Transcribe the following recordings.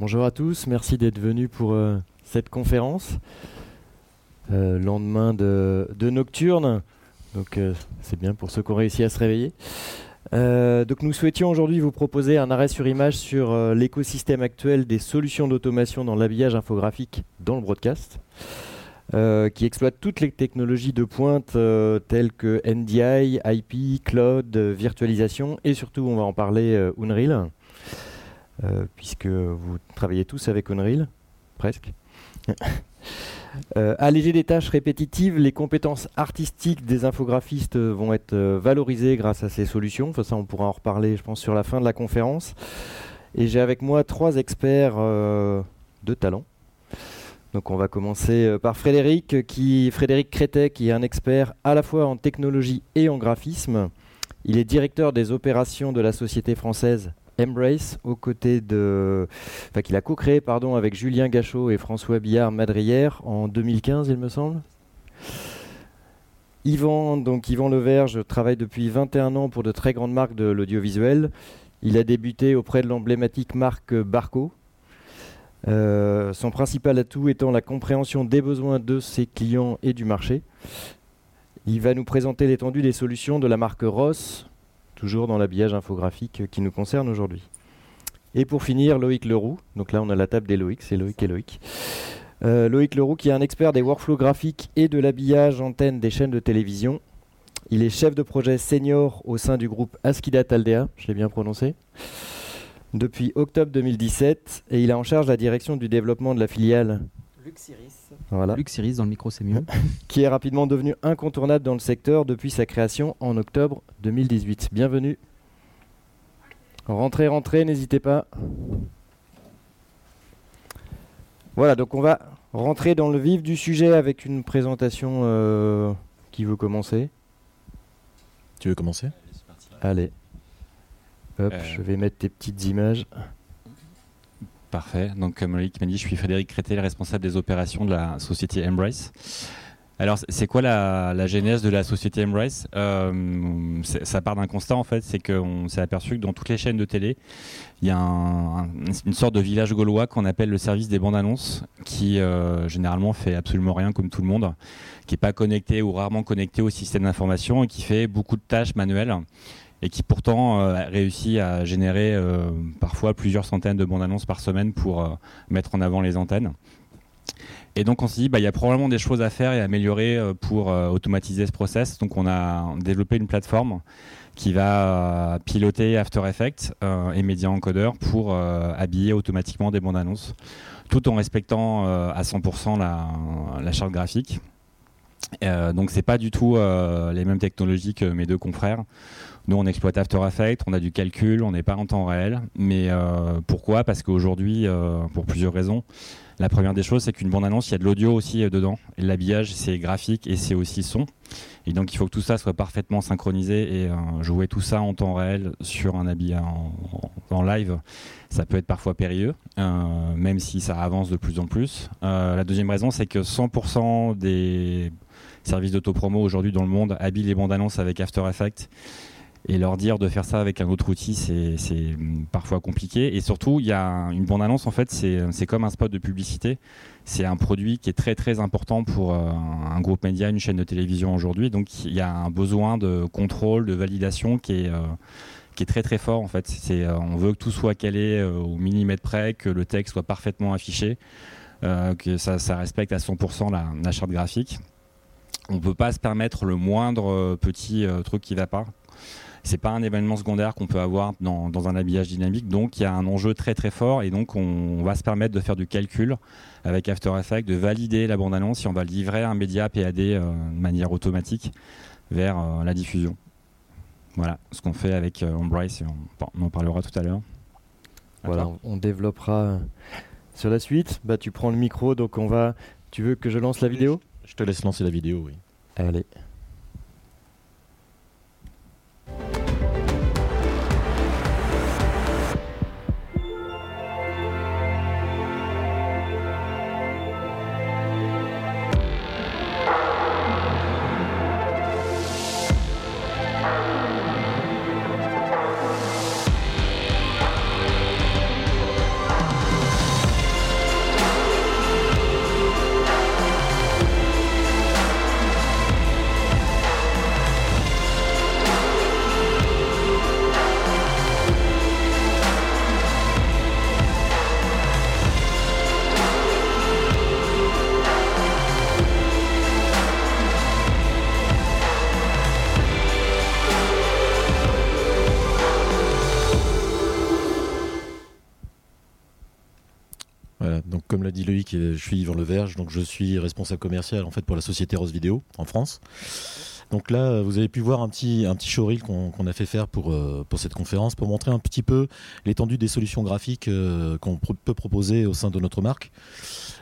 Bonjour à tous, merci d'être venus pour euh, cette conférence. Euh, lendemain de, Nocturne, donc euh, c'est bien pour ceux qui ont réussi à se réveiller. Donc nous souhaitions aujourd'hui vous proposer un arrêt sur image sur l'écosystème actuel des solutions d'automation dans l'habillage infographique dans le broadcast, qui exploite toutes les technologies de pointe telles que NDI, IP, cloud, virtualisation et surtout on va en parler Unreal, puisque vous travaillez tous avec Unreal, presque. Euh, alléger des tâches répétitives, les compétences artistiques des infographistes euh, vont être euh, valorisées grâce à ces solutions. Ça, on pourra en reparler, je pense, sur la fin de la conférence. Et j'ai avec moi trois experts euh, de talent. Donc, on va commencer euh, par Frédéric, qui, Frédéric qui est un expert à la fois en technologie et en graphisme. Il est directeur des opérations de la société française Embrace, aux côtés de, enfin qu'il a co-créé pardon avec Julien Gachot et François Billard Madrière en 2015, il me semble. Yvan, donc Leverge travaille depuis 21 ans pour de très grandes marques de l'audiovisuel. Il a débuté auprès de l'emblématique marque Barco. Euh, son principal atout étant la compréhension des besoins de ses clients et du marché. Il va nous présenter l'étendue des solutions de la marque Ross, toujours dans l'habillage infographique qui nous concerne aujourd'hui. Et pour finir, Loïc Leroux. Donc là, on a la table des c'est Loïc et Loïc. Euh, Loïc Leroux, qui est un expert des workflows graphiques et de l'habillage antenne des chaînes de télévision. Il est chef de projet senior au sein du groupe Askidat Aldea, je l'ai bien prononcé, depuis octobre 2017. Et il a en charge la direction du développement de la filiale Luxiris. voilà, Luxiris, dans le micro, c'est mieux. qui est rapidement devenu incontournable dans le secteur depuis sa création en octobre 2018. Bienvenue. Rentrez, rentrez, n'hésitez pas. Voilà, donc on va rentrer dans le vif du sujet avec une présentation euh, qui veut commencer. Tu veux commencer? Allez. Hop, Euh. je vais mettre tes petites images. Parfait. Donc, comme Loïc m'a dit, je suis Frédéric Crété, le responsable des opérations de la société Embrace. Alors, c'est quoi la, genèse de la société Embrace? Euh, Ça part d'un constat, en fait, c'est qu'on s'est aperçu que dans toutes les chaînes de télé, il y a un- un- une sorte de village gaulois qu'on appelle le service des bandes annonces, qui euh, généralement fait absolument rien comme tout le monde, qui n'est pas connecté ou rarement connecté au système d'information et qui fait beaucoup de tâches manuelles et qui pourtant euh, réussit à générer euh, parfois plusieurs centaines de bandes annonces par semaine pour euh, mettre en avant les antennes. Et donc on s'est dit, bah, il y a probablement des choses à faire et à améliorer pour automatiser ce process. Donc on a développé une plateforme qui va piloter After Effects et Media Encoder pour habiller automatiquement des bandes annonces, tout en respectant à 100% la, la charte graphique. Euh, donc c'est pas du tout les mêmes technologies que mes deux confrères. Nous, on exploite After Effects, on a du calcul, on n'est pas en temps réel. Mais euh, pourquoi? Parce qu'aujourd'hui, euh, pour plusieurs raisons, la première des choses, c'est qu'une bande-annonce, il y a de l'audio aussi euh, dedans. L'habillage, c'est graphique et c'est aussi son. Et donc, il faut que tout ça soit parfaitement synchronisé et euh, jouer tout ça en temps réel sur un habit en, live, ça peut être parfois périlleux, euh, même si ça avance de plus en plus. Euh, la deuxième raison, c'est que 100% des services d'autopromo aujourd'hui dans le monde habillent les bandes annonces avec After Effects. Et leur dire de faire ça avec un autre outil, c'est parfois compliqué. Et surtout, il y a un- une bande annonce, en fait, c'est comme un spot de publicité. C'est un produit qui est très très important pour euh, un groupe média, une chaîne de télévision aujourd'hui. Donc il y a un besoin de contrôle, de validation qui est, euh, très très fort en fait. Euh, on veut que tout soit calé au millimètre près, que le texte soit parfaitement affiché, que ça, respecte à 100% la, charte graphique. On peut pas se permettre le moindre petit truc qui va pas. C'est pas un événement secondaire qu'on peut avoir dans, dans un habillage dynamique, donc il y a un enjeu très très fort et donc on, on va se permettre de faire du calcul avec After Effects, de valider la bande-annonce si on va livrer un média PAD euh, de manière automatique vers euh, la diffusion. Voilà ce qu'on fait avec euh, Embrace et on, bon, on en parlera tout à l'heure. Voilà, toi. on développera sur la suite. Bah, tu prends le micro, donc on va. Tu veux que je lance la vidéo? Je te laisse lancer la vidéo, oui. Allez. Voilà, je suis Yvan Leverge, donc je suis responsable commercial en fait pour la société Rose Vidéo en France. Donc là, vous avez pu voir un petit, un petit showreel qu'on a fait faire pour, euh, pour cette conférence pour montrer un petit peu l'étendue des solutions graphiques euh, qu'on peut proposer au sein de notre marque.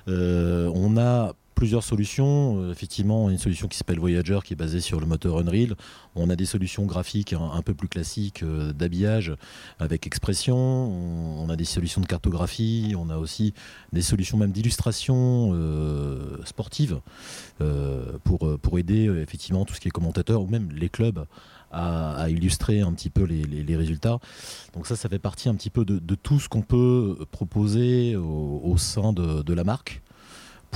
Euh, on a plusieurs solutions. Euh, effectivement, une solution qui s'appelle Voyager, qui est basée sur le moteur Unreal. On a des solutions graphiques un, peu plus classiques euh, d'habillage avec expression. On, a des solutions de cartographie. On a aussi des solutions même d'illustration euh, sportive pour, pour aider effectivement tout ce qui est commentateur ou même les clubs à, illustrer un petit peu les, résultats. Donc ça, ça fait partie un petit peu de, tout ce qu'on peut proposer au, sein de, la marque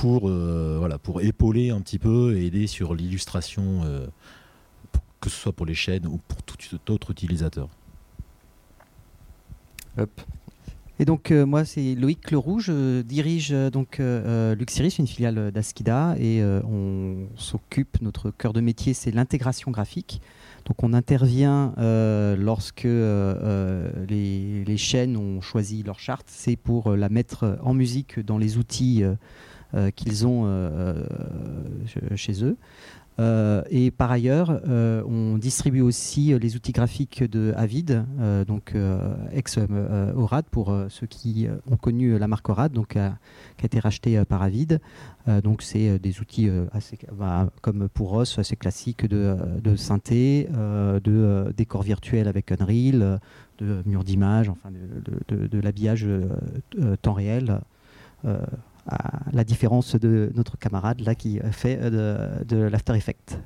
pour, euh, voilà, pour épauler un petit peu et aider sur l'illustration, euh, que ce soit pour les chaînes ou pour tout autre utilisateur. Et donc euh, moi c'est Loïc Leroux, je dirige donc Luxiris, une filiale d'Askida et on s'occupe, notre cœur de métier c'est l'intégration graphique. Donc on intervient lorsque les, les, chaînes ont choisi leur charte, c'est pour la mettre en musique dans les outils qu'ils ont euh, euh, chez eux. et par ailleurs, on distribue aussi les outils graphiques de Avid, donc ex-Orad pour ceux qui ont connu la marque Orad, qui a été racheté par Avid. donc c'est des outils assez, bah, comme pour Ross, assez classiques de, synthé, de décors virtuels avec Unreal, de murs d'image, enfin de, de l'habillage temps réel à la différence de notre camarade là qui fait euh, de, l'After Effects.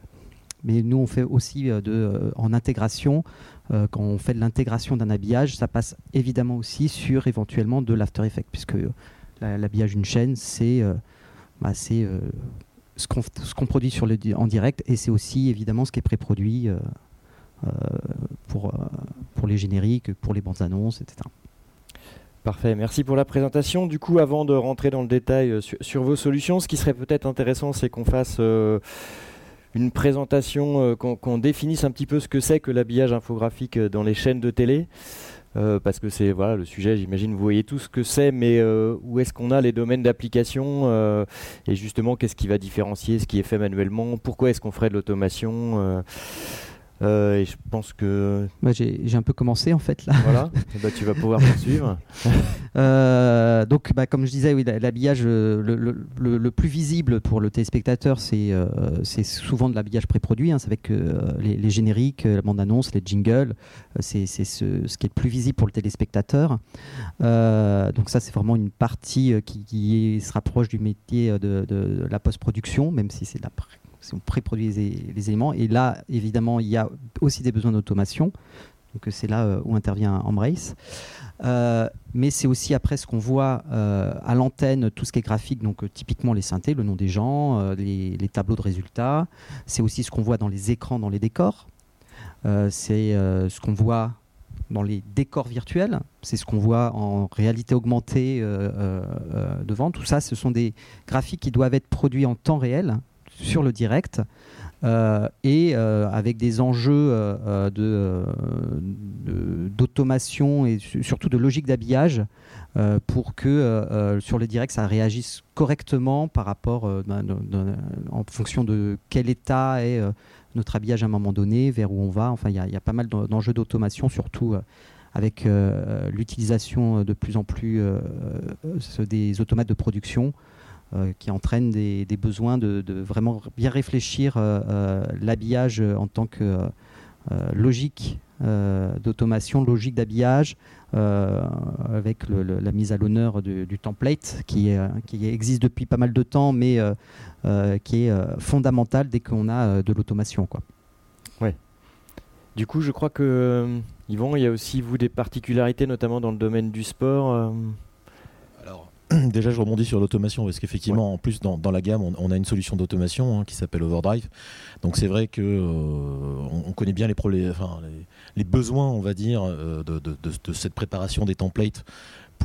Mais nous, on fait aussi euh, euh, en intégration, quand on fait de l'intégration d'un habillage, ça passe évidemment aussi sur éventuellement de l'After Effects, puisque l'habillage d'une chaîne, c'est bah, ce qu'on produit en direct, et c'est aussi évidemment ce qui est pré-produit pour, pour les génériques, pour les bandes annonces, etc. Parfait, merci pour la présentation. Du coup, avant de rentrer dans le détail euh, sur, vos solutions, ce qui serait peut-être intéressant, c'est qu'on fasse euh, une présentation, euh, qu'on définisse un petit peu ce que c'est que l'habillage infographique dans les chaînes de télé. parce que c'est voilà le sujet, j'imagine vous voyez tout ce que c'est, mais où est-ce qu'on a les domaines d'application et justement qu'est-ce qui va différencier ce qui est fait manuellement, pourquoi est-ce qu'on ferait de l'automation euh, et je pense que. Bah, j'ai un peu commencé en fait là. Voilà, bah, tu vas pouvoir poursuivre. euh, donc, bah, comme je disais, oui, l'habillage euh, le, le, plus visible pour le téléspectateur, c'est euh, souvent de l'habillage pré-produit. Hein, c'est avec les, génériques, la bande-annonce, les jingles. c'est ce, ce, qui est le plus visible pour le téléspectateur. donc, ça, c'est vraiment une partie qui, qui, se rapproche du métier de, de la post-production, même si c'est de la on pré-produit les, éléments. Et là, évidemment, il y a aussi des besoins d'automation. Donc c'est là euh, où intervient Embrace. Euh, mais c'est aussi après ce qu'on voit euh, à l'antenne, tout ce qui est graphique, donc typiquement les synthés, le nom des gens, les, tableaux de résultats. C'est aussi ce qu'on voit dans les écrans, dans les décors. c'est ce qu'on voit dans les décors virtuels. C'est ce qu'on voit en réalité augmentée devant. Tout ça, ce sont des graphiques qui doivent être produits en temps réel sur le direct. Euh, et euh, avec des enjeux euh, d'automation et surtout de logique d'habillage pour que sur le direct ça réagisse correctement par rapport en fonction de quel état est notre habillage à un moment donné, vers où on va. Enfin, il y, a pas mal d'enjeux d'automation, surtout avec l'utilisation de plus en plus des automates de production. Euh, qui entraîne des, besoins de, vraiment bien réfléchir euh, euh, l'habillage en tant que logique d'automation, logique d'habillage, avec la mise à l'honneur du, template qui, existe depuis pas mal de temps, mais qui est fondamental dès qu'on a de l'automation. Ouais. Du coup, je crois que Yvon, il y a aussi vous des particularités, notamment dans le domaine du sport. Déjà, je rebondis sur l'automation parce qu'effectivement, en plus, dans, la gamme, on, a une solution d'automation hein, qui s'appelle Overdrive. Donc, c'est vrai que euh, on, connaît bien les, les, les, besoins, on va dire, euh, de, cette préparation des templates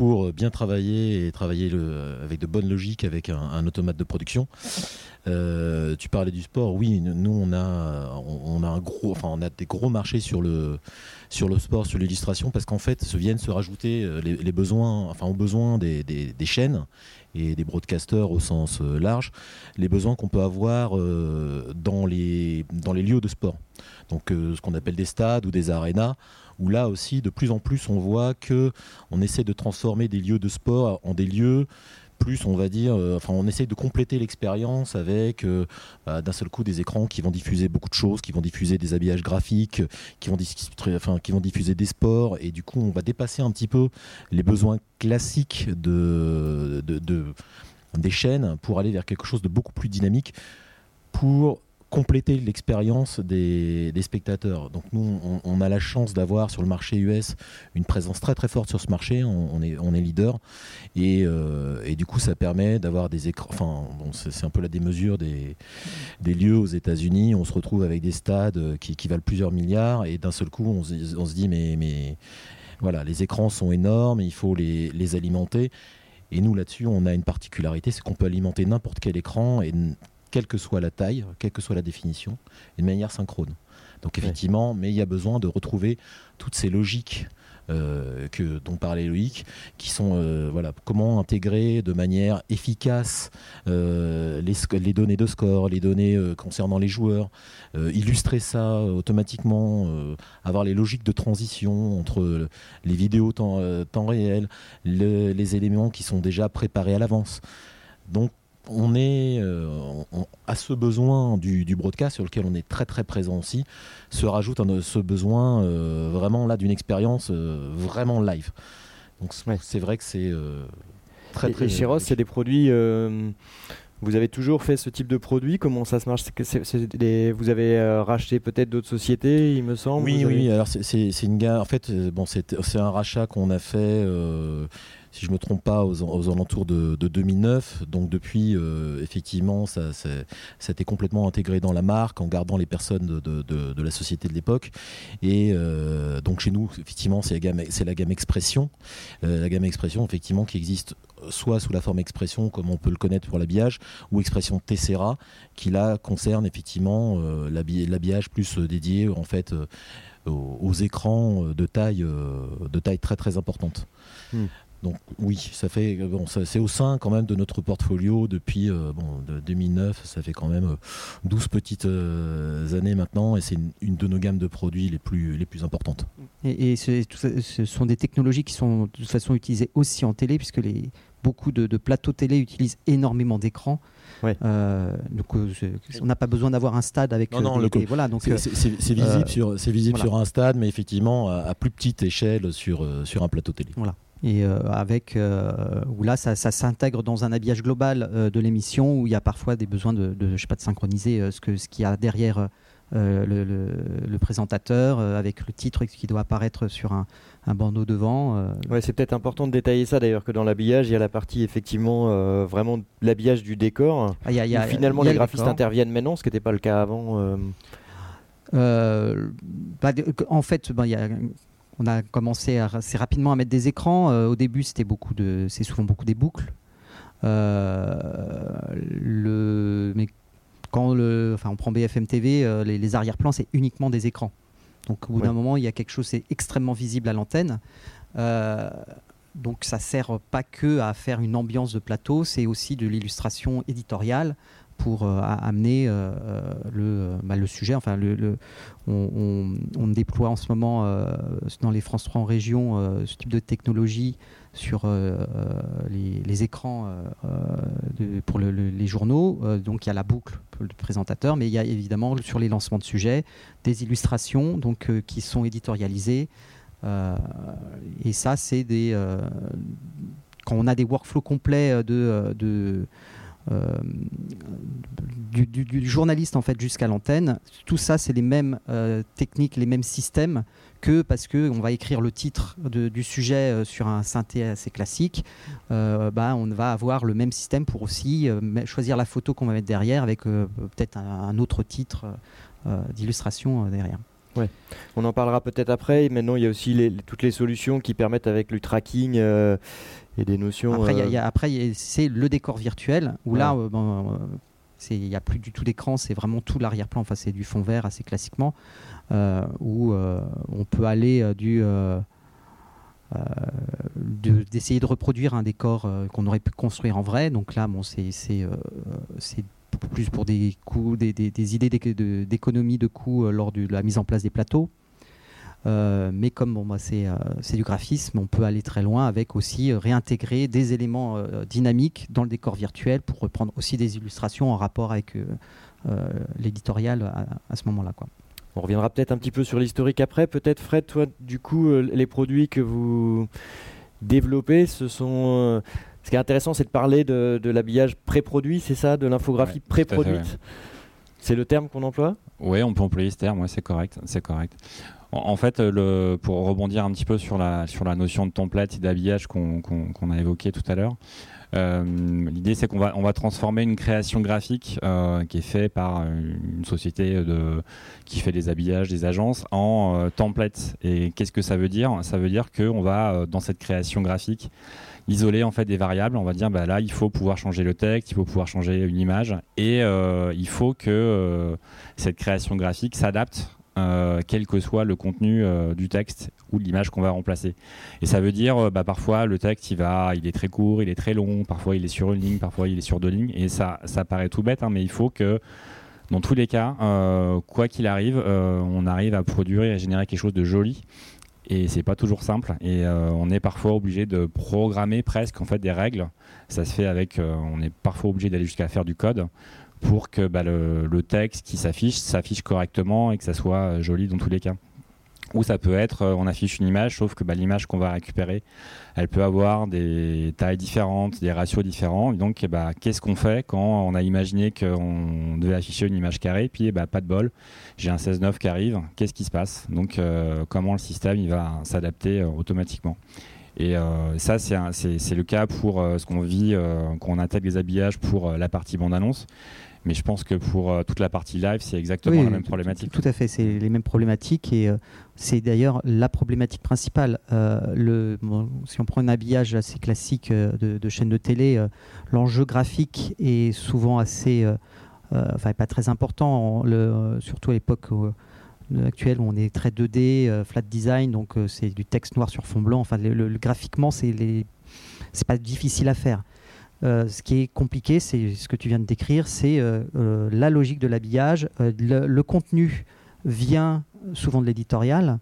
pour bien travailler et travailler le, avec de bonnes logiques avec un, automate de production. Euh, tu parlais du sport, oui, nous on a, on, a un gros, enfin on a des gros marchés sur le, sur le sport, sur l'illustration, parce qu'en fait, se viennent se rajouter euh, les, besoins, enfin aux besoins des, des, chaînes et des broadcasters au sens euh, large, les besoins qu'on peut avoir dans les, dans les lieux de sport. Donc ce qu'on appelle des stades ou des arénas où là aussi, de plus en plus, on voit que on essaie de transformer des lieux de sport en des lieux plus, on va dire, euh, enfin, on essaie de compléter l'expérience avec euh, bah, d'un seul coup des écrans qui vont diffuser beaucoup de choses, qui vont diffuser des habillages graphiques, qui vont, enfin, qui vont diffuser des sports, et du coup, on va dépasser un petit peu les besoins classiques de, de des chaînes pour aller vers quelque chose de beaucoup plus dynamique pour compléter l'expérience des, spectateurs. Donc nous, on, a la chance d'avoir sur le marché US une présence très très forte sur ce marché. On, est, leader et, euh, et, du coup, ça permet d'avoir des écrans. Enfin, bon, c'est un peu la démesure des, lieux aux États-Unis. On se retrouve avec des stades qui, qui valent plusieurs milliards et d'un seul coup, on, se dit mais mais voilà, les écrans sont énormes, il faut les, les alimenter. Et nous, là-dessus, on a une particularité, c'est qu'on peut alimenter n'importe quel écran et quelle que soit la taille, quelle que soit la définition, et de manière synchrone. Donc effectivement, mais il y a besoin de retrouver toutes ces logiques euh, que, dont parlait Loïc, qui sont euh, voilà, comment intégrer de manière efficace euh, les, les, données de score, les données concernant les joueurs, illustrer ça automatiquement, avoir les logiques de transition entre les vidéos temps, temps réel, les éléments qui sont déjà préparés à l'avance. Donc on est euh, à ce besoin du, broadcast sur lequel on est très très présent aussi, se rajoute ce besoin euh, vraiment là d'une expérience euh, vraiment live. Donc c'est vrai que c'est très très. Et, chez Ross, c'est des produits. vous avez toujours fait ce type de produit? Comment ça se marche? Vous avez racheté peut-être d'autres sociétés, il me semble? Oui, oui. Alors c'est une gamme. En fait, bon, c'est un rachat qu'on a fait si je me trompe pas, aux, alentours de, 2009. Donc depuis, euh, effectivement, ça, a été complètement intégré dans la marque en gardant les personnes de, la société de l'époque. Et euh, donc chez nous, effectivement, c'est la gamme, la gamme Expression, euh, la gamme Expression, effectivement, qui existe soit sous la forme Expression, comme on peut le connaître pour l'habillage, ou Expression Tessera, qui là concerne effectivement l'habillage plus dédié en fait aux, écrans de taille, de taille très très importante. Hmm. Donc oui, ça fait bon, c'est au sein quand même de notre portfolio depuis euh, bon, de 2009. Ça fait quand même 12 euh, petites euh, années maintenant, et c'est une, de nos gammes de produits les plus les plus importantes. Et, ce, sont des technologies qui sont de toute façon utilisées aussi en télé, puisque les beaucoup de, plateaux télé utilisent énormément d'écrans. donc on n'a pas besoin d'avoir un stade avec non, non, le voilà donc c'est visible sur c'est visible sur un stade mais effectivement à, à, plus petite échelle sur sur un plateau télé voilà et euh, avec euh, où là ça, s'intègre dans un habillage global euh, de l'émission où il y a parfois des besoins de, je sais pas de synchroniser ce que ce qu'il y a derrière le, présentateur avec le titre qui doit apparaître sur un, bandeau devant. Ouais, c'est peut-être important de détailler ça d'ailleurs que dans l'habillage il y a la partie effectivement vraiment l'habillage du décor. Ah, y a, finalement les graphistes interviennent maintenant, ce qui n'était pas le cas avant. Bah, en fait, ben, il y a on a commencé assez rapidement à mettre des écrans. Euh, au début, c'était beaucoup de, c'est souvent beaucoup des boucles. Euh, le, mais quand le, enfin, on prend BFM TV, euh, les, arrière-plans, c'est uniquement des écrans. Donc au bout d'un moment, il y a quelque chose, c'est extrêmement visible à l'antenne. donc ça sert pas que à faire une ambiance de plateau, c'est aussi de l'illustration éditoriale pour euh, amener euh, euh, le, bah, le, sujet. Enfin, on, déploie en ce moment dans les France 3 en région ce type de technologie sur les, écrans pour les journaux. donc il y a la boucle pour le présentateur, mais il y a évidemment sur les lancements de sujets des illustrations donc, qui sont éditorialisées. et ça, c'est des. quand on a des workflows complets de euh, du, journaliste en fait jusqu'à l'antenne. Tout ça, c'est les mêmes euh, techniques, les mêmes systèmes que parce que on va écrire le titre du sujet euh, sur un synthé assez classique, bah, on va avoir le même système pour aussi choisir la photo qu'on va mettre derrière avec peut-être un, autre titre d'illustration derrière. On en parlera peut-être après. Maintenant, il y a aussi toutes les solutions qui permettent avec le tracking et des notions. Après, c'est le décor virtuel où là, il n'y a plus du tout d'écran, c'est vraiment tout l'arrière-plan. Enfin, c'est du fond vert assez classiquement, où on peut aller du d'essayer de, reproduire un décor qu'on aurait pu construire en vrai. Donc là, bon, c'est plus pour des coûts, des, des, idées d'économie de coûts euh, lors de la mise en place des plateaux. Euh, mais comme bon, bah, euh, c'est du graphisme, on peut aller très loin avec aussi réintégrer des éléments dynamiques dans le décor virtuel pour reprendre aussi des illustrations en rapport avec l'éditorial à, ce moment-là. On reviendra peut-être un petit peu sur l'historique après. Peut-être Fred, toi, du coup, les produits que vous développez, ce sont ce qui est intéressant, c'est de parler de, l'habillage pré-produit, c'est ça, de l'infographie pré-produite? C'est le terme qu'on emploie? Oui, on peut employer ce terme, c'est correct. C'est correct. En, fait, pour rebondir un petit peu sur la, notion de template et d'habillage qu'on a évoqué tout à l'heure, euh, l'idée c'est qu'on va, transformer une création graphique euh, qui est faite par une société qui fait des habillages, des agences, en euh, template. Et qu'est-ce que ça veut dire? Ça veut dire qu'on va, dans cette création graphique, isoler en fait des variables. On va dire bah là il faut pouvoir changer le texte, il faut pouvoir changer une image et il faut que cette création graphique s'adapte euh, quel que soit le contenu du texte ou de l'image qu'on va remplacer. Et ça veut dire, bah, parfois le texte il va, il est très court, il est très long, parfois il est sur une ligne, parfois il est sur deux lignes. Et ça, ça paraît tout bête, hein, mais il faut que dans tous les cas, quoi qu'il arrive, on arrive à produire et à générer quelque chose de joli et c'est pas toujours simple et euh, on est parfois obligé de programmer presque en fait des règles ça se fait avec euh, on est parfois obligé d'aller jusqu'à faire du code pour que bah, le, texte qui s'affiche s'affiche correctement et que ça soit euh, joli dans tous les cas ou ça peut être, euh, on affiche une image, sauf que bah, l'image qu'on va récupérer, elle peut avoir des tailles différentes, des ratios différents. donc, eh bah, qu'est-ce qu'on fait quand on a imaginé qu'on devait afficher une image carrée, puis bah, pas de bol, j'ai un 16-9 qui arrive, qu'est-ce qui se passe? Donc, euh, comment le système va s'adapter automatiquement? Et ça, c'est le cas pour ce qu'on vit quand on attaque des habillages pour la partie bande-annonce. Mais je pense que pour euh, toute la partie live, c'est exactement la même problématique. Tout à fait, c'est les mêmes problématiques et euh, c'est d'ailleurs la problématique principale. Euh, le, si on prend un habillage assez classique de, de chaîne de télé, l'enjeu graphique est souvent assez, enfin pas très important, le, surtout à l'époque actuelle où on est très 2D, flat design, donc c'est du texte noir sur fond blanc. Enfin, le, graphiquement, c'est c'est pas difficile à faire. Euh, ce qui est compliqué, c'est ce que tu viens de décrire, c'est euh, euh, la logique de l'habillage. Le, contenu vient souvent de l'éditorial.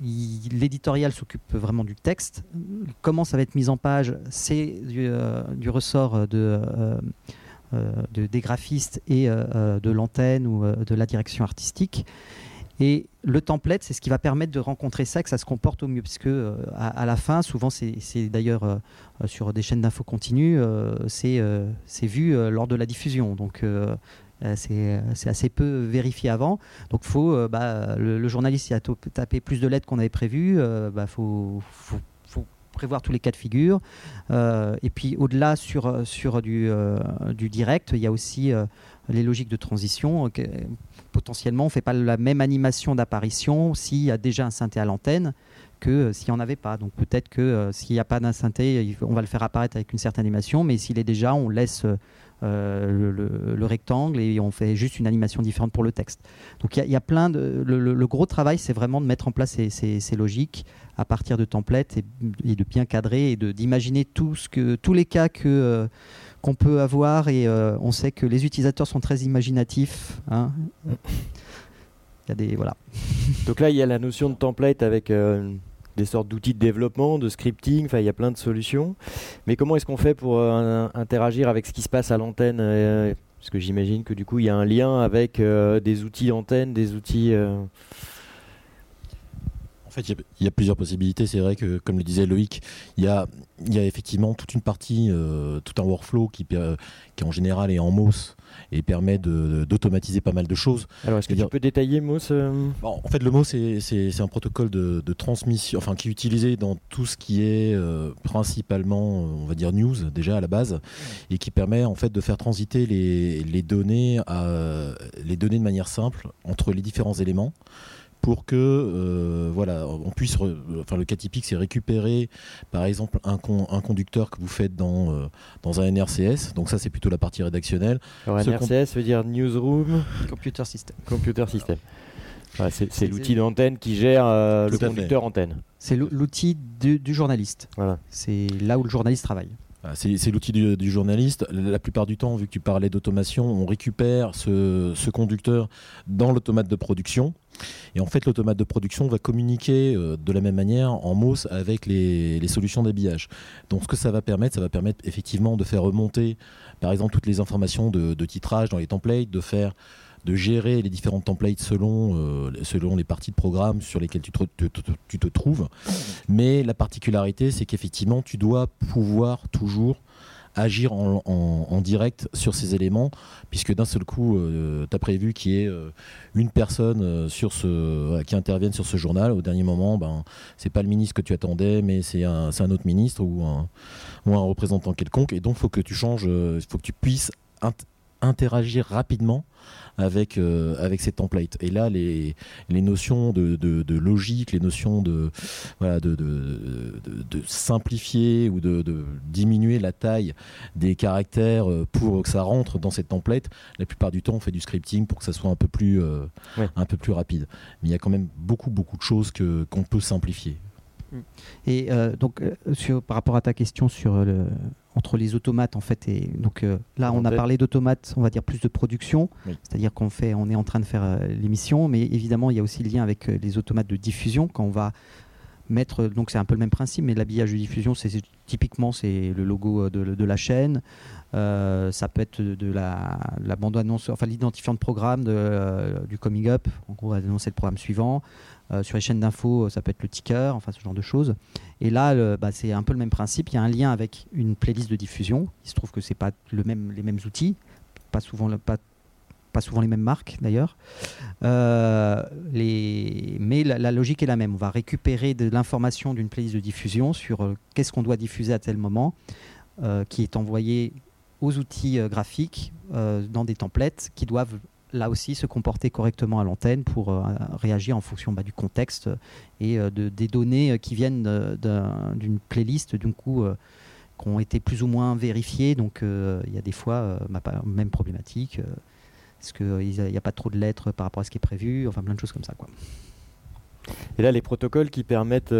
l'éditorial s'occupe vraiment du texte. Comment ça va être mis en page, c'est du, ressort de, des graphistes et de l'antenne ou de la direction artistique. Et le template, c'est ce qui va permettre de rencontrer ça, que ça se comporte au mieux, puisque euh, à, la fin, souvent, c'est d'ailleurs euh, sur des chaînes d'infos continues, euh, c'est vu lors de la diffusion. Donc, c'est assez peu vérifié avant. Donc, faut, bah, le, journaliste a tapé plus de lettres qu'on avait prévu. Il bah, faut, prévoir tous les cas de figure. et puis, au-delà, sur, du, direct, il y a aussi les logiques de transition potentiellement, on ne fait pas la même animation d'apparition s'il y a déjà un synthé à l'antenne que euh, s'il n'y en avait pas. Donc peut-être que euh, s'il n'y a pas d'un synthé, on va le faire apparaître avec une certaine animation, mais s'il est déjà, on laisse euh, le, rectangle et on fait juste une animation différente pour le texte. Donc il y, a plein de... Le, gros travail, c'est vraiment de mettre en place ces, logiques à partir de templates et, de bien cadrer et d'imaginer tous les cas que qu'on peut avoir et euh, on sait que les utilisateurs sont très imaginatifs. Hein. Il y a des voilà. Donc là, il y a la notion de template avec euh, des sortes d'outils de développement, de scripting. Enfin, il y a plein de solutions. Mais comment est-ce qu'on fait pour euh, interagir avec ce qui se passe à l'antenne Parce que j'imagine que du coup, il y a un lien avec des outils antenne, des outils. En fait, il y, a plusieurs possibilités. C'est vrai que, comme le disait Loïc, il y a, y a effectivement toute une partie, euh, tout un workflow qui, qui en général est en MOS et permet d'automatiser pas mal de choses. Alors, est-ce que tu peux détailler MOS euh En fait, le MOS, c'est un protocole de, transmission, enfin, qui est utilisé dans tout ce qui est euh, principalement, on va dire, news, déjà à la base, et qui permet en fait de faire transiter les, les données, à, les données de manière simple entre les différents éléments pour que euh, voilà, on puisse. enfin, le cas typique, c'est récupérer, par exemple, un, un conducteur que vous faites dans, euh, dans un NRCS. Donc ça, c'est plutôt la partie rédactionnelle. Alors NRCS veut dire Newsroom Computer System. Computer System. c'est l'outil d'antenne qui gère euh, le conducteur antenne. C'est l'outil du, du, journaliste. Voilà. C'est là où le journaliste travaille. C'est l'outil du, journaliste. La plupart du temps, vu que tu parlais d'automation, on récupère ce, conducteur dans l'automate de production. Et en fait, l'automate de production va communiquer euh, de la même manière en MOS avec les, solutions d'habillage. Donc, ce que ça va permettre, ça va permettre effectivement de faire remonter, par exemple, toutes les informations de titrage dans les templates, de faire de gérer les différentes templates selon, euh, selon les parties de programme sur lesquelles tu te, trouves. Mais la particularité, c'est qu'effectivement, tu dois pouvoir toujours agir en, direct sur ces éléments, puisque d'un seul coup, euh, tu as prévu qu'il y ait euh, une personne qui intervienne sur ce journal. Au dernier moment, ben, c'est pas le ministre que tu attendais, mais c'est un, un, autre ministre ou un, représentant quelconque. Et donc, faut que tu changes, il faut que tu puisses interagir rapidement avec, euh, avec ces templates. Et là, les, les notions de, de, logique, les notions de, voilà, de, de, simplifier ou de, diminuer la taille des caractères euh, pour que ça rentre dans cette template, la plupart du temps, on fait du scripting pour que ça soit un peu plus, euh, un peu plus rapide. Mais il y a quand même beaucoup, beaucoup de choses qu'on peut simplifier. Et donc, sur, par rapport à ta question sur le, entre les automates en fait et donc euh, là on a parlé d'automates on va dire plus de production. C'est-à-dire qu'on fait on est en train de faire euh, l'émission mais évidemment il y a aussi le lien avec euh, les automates de diffusion. Quand on va mettre donc c'est un peu le même principe mais l'habillage de diffusion c'est typiquement c'est le logo de, la chaîne ça peut être de, la, annonce enfin l'identifiant de programme du coming up on va annoncer le programme suivant euh, sur les chaînes d'infos, ça peut être le ticker, enfin ce genre de choses. Et là, bah, c'est un peu le même principe. Il y a un lien avec une playlist de diffusion. Il se trouve que c'est pas le même, les mêmes outils, pas souvent, pas, pas souvent les mêmes marques d'ailleurs. Euh. Mais la, logique est la même. On va récupérer de l'information d'une playlist de diffusion sur euh, qu'est-ce qu'on doit diffuser à tel moment, qui est envoyé aux outils graphiques dans des templates qui doivent là aussi se comporter correctement à l'antenne pour euh, réagir en fonction bah, du contexte et euh, de, des données qui viennent d'une playlist d'un coup euh, qui ont été plus ou moins vérifiées. Donc il y a des fois, même problématique. Est-ce qu'il n'y a, pas trop de lettres par rapport à ce qui est prévu Enfin, plein de choses comme ça. Quoi. Et là, les protocoles qui permettent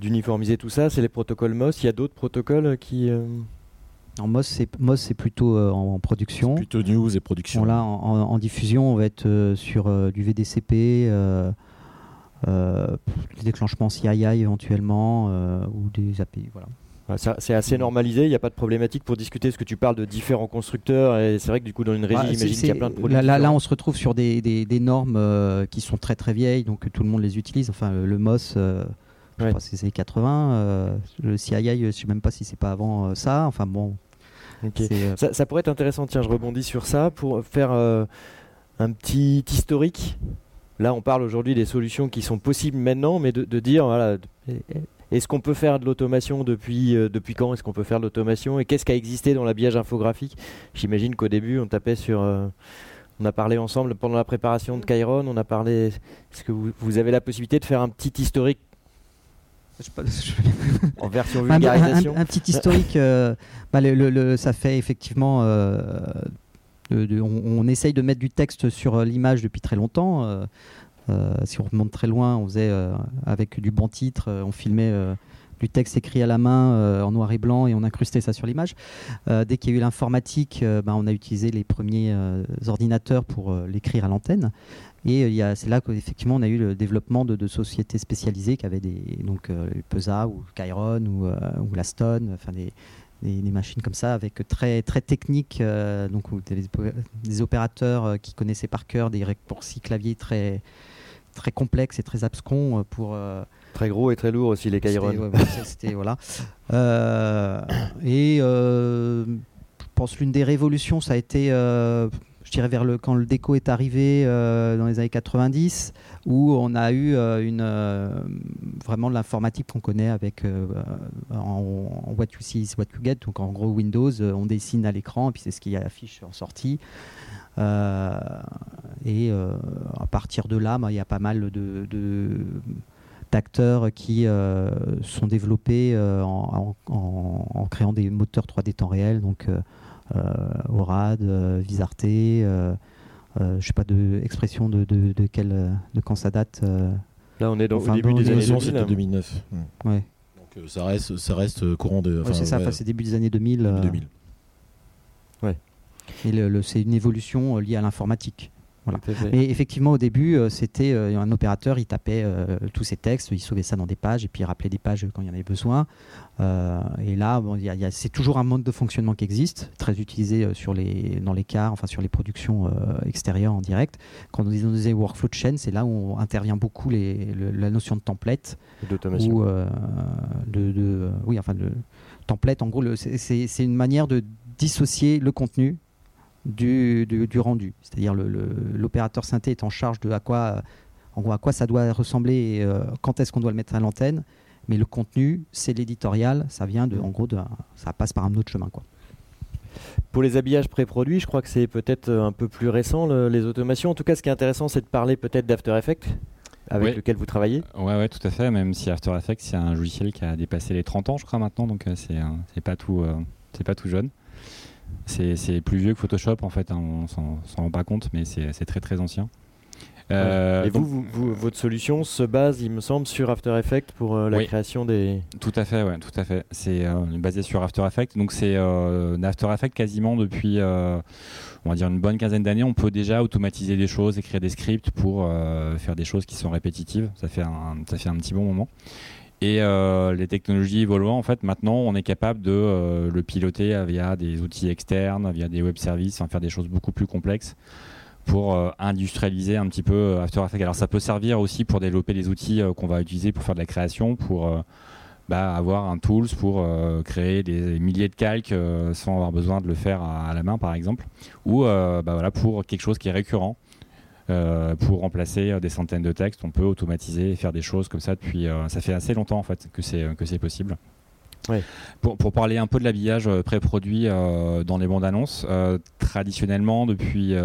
d'uniformiser tout ça, c'est les protocoles MOS. Il y a d'autres protocoles qui. En MOS, c'est plutôt euh, en, production. Plutôt news et production. Là, en, diffusion, on va être euh, sur euh, du VDCP, des déclenchements CII éventuellement, ou des API. Voilà. C'est assez normalisé, il n'y a pas de problématique pour discuter ce que tu parles de différents constructeurs. Et c'est vrai que du coup, dans une régie, bah, j'imagine qu'il y a plein de produits. Là, là, on se retrouve sur des, des, normes qui sont très très vieilles, donc tout le monde les utilise. Enfin, le, MOS. Je crois que c'est 80. le CII, je ne sais même pas si c'est pas avant ça. Enfin bon, euh, ça, pourrait être intéressant, tiens, je rebondis sur ça, pour faire euh, un petit historique. Là, on parle aujourd'hui des solutions qui sont possibles maintenant, mais de, dire, voilà, est-ce qu'on peut faire de l'automation depuis, euh, depuis quand Est-ce qu'on peut faire de l'automation Et qu'est-ce qui a existé dans l'habillage infographique? J'imagine qu'au début, on tapait sur... on a parlé ensemble pendant la préparation de Chiron, on a parlé... Est-ce que vous, vous avez la possibilité de faire un petit historique? En version vulgarisation. Un, petit historique, euh, bah, le, ça fait effectivement. Euh, on, essaye de mettre du texte sur euh, l'image depuis très longtemps. Si on remonte très loin, on faisait avec du bon titre, on filmait du texte écrit à la main en noir et blanc et on incrustait ça sur l'image. dès qu'il y a eu l'informatique, bah, on a utilisé les premiers ordinateurs pour l'écrire à l'antenne. Et euh, c'est là qu'effectivement on a eu le développement de, sociétés spécialisées qui avaient des donc euh, Pesa ou Chiron ou, euh, ou la Stone, enfin des, machines comme ça avec très très techniques, donc des, des, opérateurs qui connaissaient par cœur des raccourcis claviers très très complexes et très abscons pour. Très gros et très lourd aussi les Chiron. C'était voilà. et je pense l'une des révolutions, ça a été je dirais vers le quand le déco est arrivé euh, dans les années 90 où on a eu euh, une euh, vraiment l'informatique qu'on connaît avec en, what you see is what you get donc en gros Windows on dessine à l'écran et puis c'est ce qui affiche en sortie et à partir de là bah, il y a pas mal de, d'acteurs qui sont développés en, en, créant des moteurs 3D temps réel donc euh, Orad, euh, Visarté, euh, je sais pas de expression de, de, de, quel, de quand ça date. Là, on est dans, au début des années 2000. 2009. Ouais. Donc ça reste, ça reste courant de. Ouais, c'est ça, c'est début des années 2000. 2000. Et le, c'est une évolution liée à l'informatique. Et effectivement, au début, euh, c'était euh, un opérateur, il tapait euh, tous ses textes, il sauvait ça dans des pages et puis il rappelait des pages quand il y en avait besoin. et là, bon, c'est toujours un mode de fonctionnement qui existe, très utilisé sur les, dans les cars, enfin sur les productions extérieures en direct. Quand on disait workflow de chaîne, c'est là où intervient beaucoup les, la notion de template. D'automation. De, de, oui, enfin, le template, en gros, c'est une manière de dissocier le contenu du, du, rendu. C'est-à-dire l'opérateur synthé est en charge de à quoi, en à quoi ça doit ressembler et euh, quand est-ce qu'on doit le mettre à l'antenne. Mais le contenu, c'est l'éditorial, ça vient de, en gros, de, ça passe par un autre chemin. Quoi. Pour les habillages pré-produits, je crois que c'est peut-être un peu plus récent, les automations. En tout cas, ce qui est intéressant, c'est de parler peut-être d'After Effects, avec lequel vous travaillez. Oui, ouais, tout à fait. Même si After Effects, c'est un logiciel qui a dépassé les 30 ans, je crois, maintenant. Donc, euh, c'est pas, tout, euh, c'est pas tout jeune. C'est plus vieux que Photoshop en fait, hein, on s'en rend pas compte, mais c'est très très ancien. Euh, et vous, votre solution se base, il me semble, sur After Effects pour euh, la création des. Tout à fait, ouais, tout à fait. C'est euh, basé sur After Effects. Donc c'est After Effects quasiment depuis, on va dire une bonne quinzaine d'années, on peut déjà automatiser des choses, écrire des scripts pour faire des choses qui sont répétitives. Ça fait un, ça fait un petit bon moment. Et euh, les technologies évoluant, en fait, maintenant, on est capable de euh, le piloter via des outils externes, via des web services, enfin, faire des choses beaucoup plus complexes pour euh, industrialiser un petit peu After Effects. Alors, ça peut servir aussi pour développer des outils qu'on va utiliser pour faire de la création, pour bah, avoir un tools pour créer des milliers de calques sans avoir besoin de le faire à, la main, par exemple, ou bah, voilà, pour quelque chose qui est récurrent. Euh, pour remplacer euh, des centaines de textes. On peut automatiser et faire des choses comme ça depuis. Euh, ça fait assez longtemps en fait que c'est que c'est possible. Pour, pour, parler un peu de l'habillage pré-produit dans les bandes annonces, traditionnellement depuis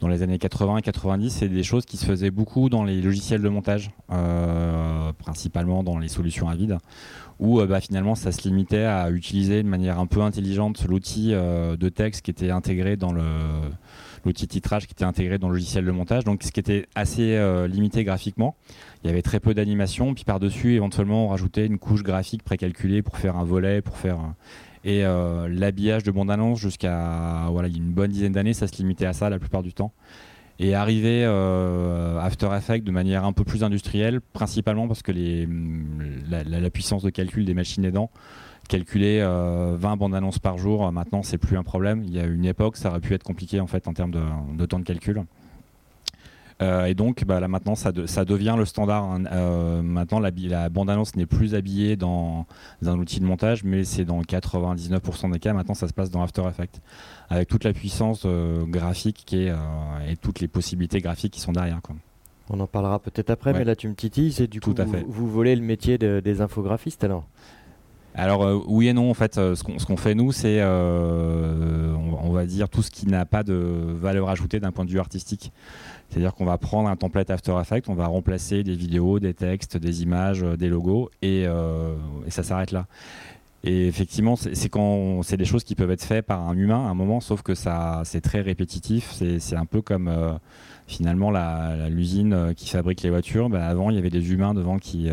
dans les années 80 90, c'est des choses qui se faisaient beaucoup dans les logiciels de montage, principalement dans les solutions à vide, où bah, finalement ça se limitait à utiliser de manière un peu intelligente l'outil de texte qui était intégré dans le l'outil titrage qui était intégré dans le logiciel de montage, donc ce qui était assez euh, limité graphiquement. Il y avait très peu d'animation, puis par-dessus, éventuellement, on rajoutait une couche graphique précalculée pour faire un volet, pour faire. Et euh, l'habillage de bande-annonce jusqu'à voilà, une bonne dizaine d'années, ça se limitait à ça la plupart du temps. Et arriver euh, After Effects de manière un peu plus industrielle, principalement parce que les, la, la puissance de calcul des machines aidant calculer 20 euh, bandes annonces par jour, euh, maintenant c'est plus un problème. Il y a une époque, ça aurait pu être compliqué en fait en termes de, temps de calcul. Euh, et donc bah, là maintenant ça, ça, devient le standard. Hein. maintenant la, la bande-annonce n'est plus habillée dans, un outil de montage, mais c'est dans 99% des cas. Maintenant ça se passe dans After Effects, avec toute la puissance graphique qui est, et toutes les possibilités graphiques qui sont derrière. Quoi. On en parlera peut-être après, mais là tu me titilles, c'est du coup vous, vous, volez le métier des infographistes alors? Alors euh, oui et non en fait euh, ce qu'on fait nous c'est euh, on, va dire tout ce qui n'a pas de valeur ajoutée d'un point de vue artistique. C'est-à-dire qu'on va prendre un template After Effects on va remplacer des vidéos des textes des images des logos et, ça s'arrête là. Et effectivement c'est des choses qui peuvent être faites par un humain à un moment sauf que ça c'est très répétitif c'est un peu comme finalement l'usine qui fabrique les voitures. Bah, avant il y avait des humains devant qui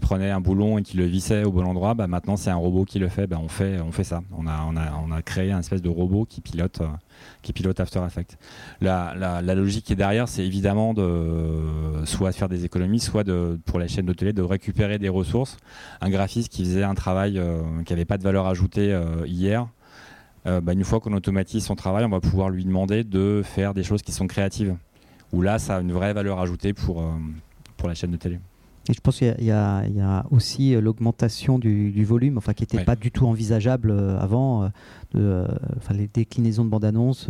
prenait un boulon et qui le vissait au bon endroit, bah maintenant c'est un robot qui le fait, bah on fait, on fait ça. On a, on a, on a créé un espèce de robot qui pilote, euh, qui pilote After Effects. La, la, la logique qui est derrière, c'est évidemment de soit faire des économies, soit de, pour la chaîne de télé de récupérer des ressources. Un graphiste qui faisait un travail euh, qui n'avait pas de valeur ajoutée euh, hier, bah une fois qu'on automatise son travail, on va pouvoir lui demander de faire des choses qui sont créatives où là, ça a une vraie valeur ajoutée pour, pour la chaîne de télé. Et je pense qu'il y, a aussi l'augmentation du, volume, enfin qui n'était pas du tout envisageable avant. de, les déclinaisons de bande-annonce,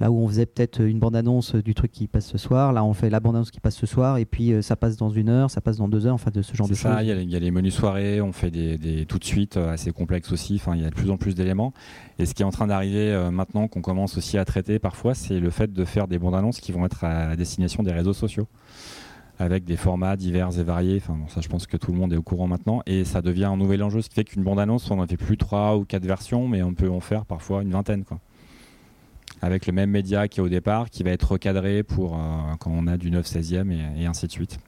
Là où on faisait peut-être une bande-annonce du truc qui passe ce soir, là on fait la bande-annonce qui passe ce soir et puis euh, ça passe dans une heure, ça passe dans deux heures, enfin de ce genre de choses. Il y, a les menus soirées, on fait des, tout de suite euh, assez complexes aussi, enfin il y a de plus en plus d'éléments. Et ce qui est en train d'arriver euh, maintenant, qu'on commence aussi à traiter parfois, c'est le fait de faire des bandes-annonces qui vont être à destination des réseaux sociaux avec des formats divers et variés. Enfin, ça, je pense que tout le monde est au courant maintenant. Et ça devient un nouvel enjeu, ce qui fait qu'une bande-annonce, on n'en fait plus trois ou quatre versions, mais on peut en faire parfois une vingtaine. Quoi avec le même média qui est au départ, qui va être recadré pour euh, quand on a du 9-16e et, ainsi de suite.